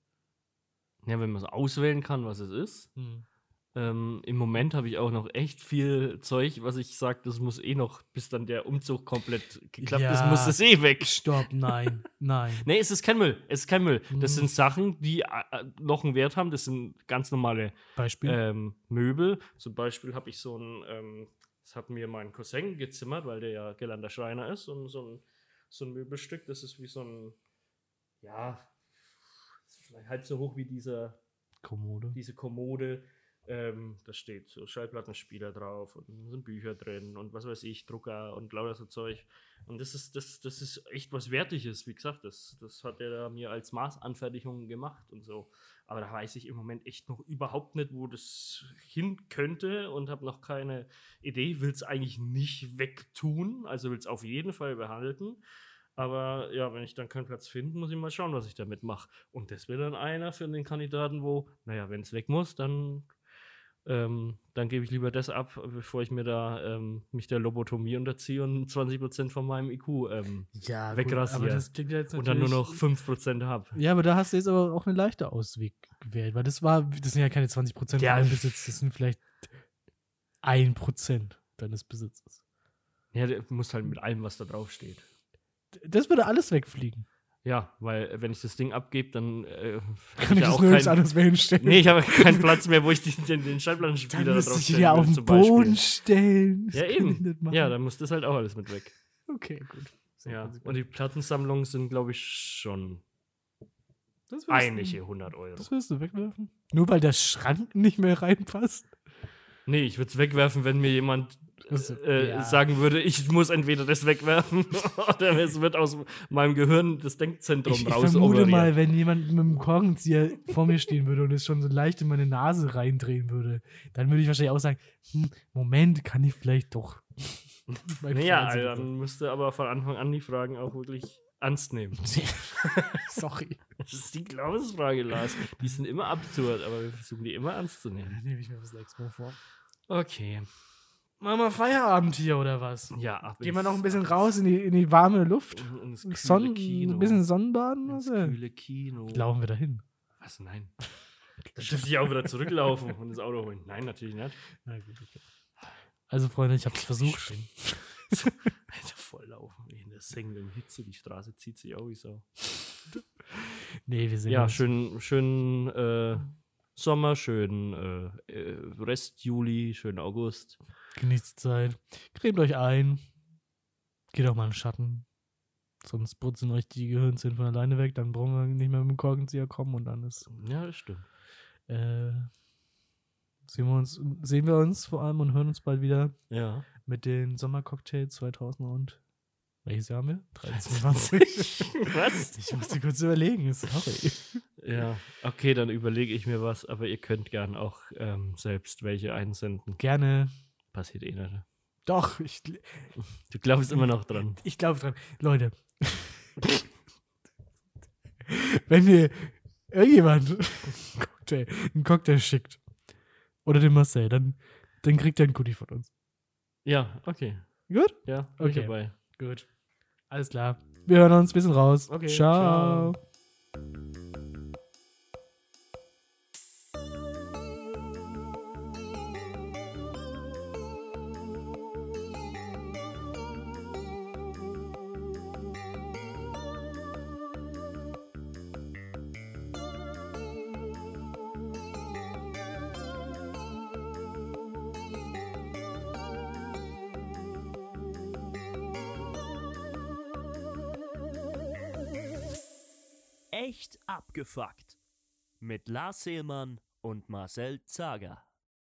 Ja, wenn man so auswählen kann, was es ist. Hm. Ähm, Im Moment habe ich auch noch echt viel Zeug, was ich sage, das muss eh noch, bis dann der Umzug komplett geklappt ist, Ja. muss es eh weg. Stopp, nein, nein. Nee, es ist kein Müll. Es ist kein Müll. Das Mhm. sind Sachen, die äh, noch einen Wert haben. Das sind ganz normale ähm, Möbel. Zum Beispiel habe ich so ein, ähm, das hat mir mein Cousin gezimmert, weil der ja gelernter Schreiner ist. Und so ein, so ein Möbelstück, das ist wie so ein, ja, halb so hoch wie dieser, Kommode. diese Kommode. Ähm, da steht so Schallplattenspieler drauf und sind Bücher drin und was weiß ich, Drucker und lauter so Zeug. Und das ist, das, das ist echt was Wertiges, wie gesagt, das, das hat er da mir als Maßanfertigung gemacht und so. Aber da weiß ich im Moment echt noch überhaupt nicht, wo das hin könnte und habe noch keine Idee. Will es eigentlich nicht wegtun, also will es auf jeden Fall behalten. Aber ja, wenn ich dann keinen Platz finde, muss ich mal schauen, was ich damit mache. Und das wäre dann einer für den Kandidaten, wo, naja, wenn es weg muss, dann, ähm, dann gebe ich lieber das ab, bevor ich mir da ähm, mich der Lobotomie unterziehe und 20% von meinem IQ ähm, Ja, aber das klingt ja jetzt und dann nur noch 5% habe. Ja, aber da hast du jetzt aber auch einen leichten Ausweg gewählt, weil das war, das sind ja keine 20% Ja. von deinem Besitz, das sind vielleicht 1% deines Besitzes. Ja, der muss halt mit allem, was da drauf steht. Das würde alles wegfliegen. Ja, weil äh, wenn ich das Ding abgebe, dann äh, Kann ich ja das nirgends kein- anders mehr hinstellen? Nee, ich habe keinen Platz mehr, wo ich den, den, den Dann Schallplattenspieler da müsste drauf ich ja auf den. Boden stellen. Das Ja, ich eben. Ja, dann muss das halt auch alles mit weg. Okay, gut. Sehr Ja. konsequent. Und die Plattensammlungen sind, glaube ich, schon das einige 100 Euro. Das wirst du wegwerfen? Nur weil der Schrank nicht mehr reinpasst? Nee, ich würde es wegwerfen, wenn mir jemand Also, äh, ja. sagen würde, ich muss entweder das wegwerfen oder es wird aus meinem Gehirn das Denkzentrum Ich, ich raus vermute operiert. mal, wenn jemand mit einem Korkenzieher vor mir stehen würde und es schon so leicht in meine Nase reindrehen würde, dann würde ich wahrscheinlich auch sagen, hm, Moment, kann ich vielleicht doch. Naja, also dann müsste aber von Anfang an die Fragen auch wirklich ernst nehmen. Sorry. Das ist die Glaubensfrage, Lars. Die sind immer absurd, aber wir versuchen die immer ernst zu nehmen. Dann nehme ich mir das nächste Mal vor. Okay. Machen wir Feierabend hier oder was? Ja, ab Gehen wir noch ein bisschen raus in die, in die warme Luft? in, ins kühle Sonn, Kino. ein bisschen Sonnenbaden? ins Also? kühle Kino. Laufen wir dahin. Was? Nein. Da dürfte ich auch wieder zurücklaufen und das Auto holen. Nein, natürlich nicht. Na gut, okay. Also, Freunde, ich habe es versucht. Alter, volllaufen. In der sengenden Hitze, die Straße zieht sich auch wie so. Nee, wir sehen Ja, uns. schön, schön äh, Sommer, schön äh, äh, Rest Juli, schön August. Genießt die Zeit. Cremt euch ein. Geht auch mal in den Schatten. Sonst putzen euch die Gehirnzellen von alleine weg. Dann brauchen wir nicht mehr mit dem Korkenzieher kommen und dann ist. Ja, das stimmt. Äh, sehen, wir uns, sehen wir uns vor allem und hören uns bald wieder Ja. mit den Sommercocktails 2000 und. Welches Jahr haben wir? 23. Was? ich musste kurz überlegen. Sorry. Ja, okay, dann überlege ich mir was, aber ihr könnt gern auch ähm, selbst welche einsenden. Gerne. Passiert eh nicht. Doch, ich, Du glaubst immer noch dran. ich glaube dran. Leute. Wenn mir irgendjemand einen Cocktail, einen Cocktail schickt oder den Marcel, dann, dann kriegt er einen Goodie von uns. Ja, okay. Gut? Ja, Okay. dabei. Gut. Alles klar. Wir hören uns. Wir sind raus. Okay, ciao. ciao. Abgefuckt. Mit Lars Seelmann und Marcel Zager.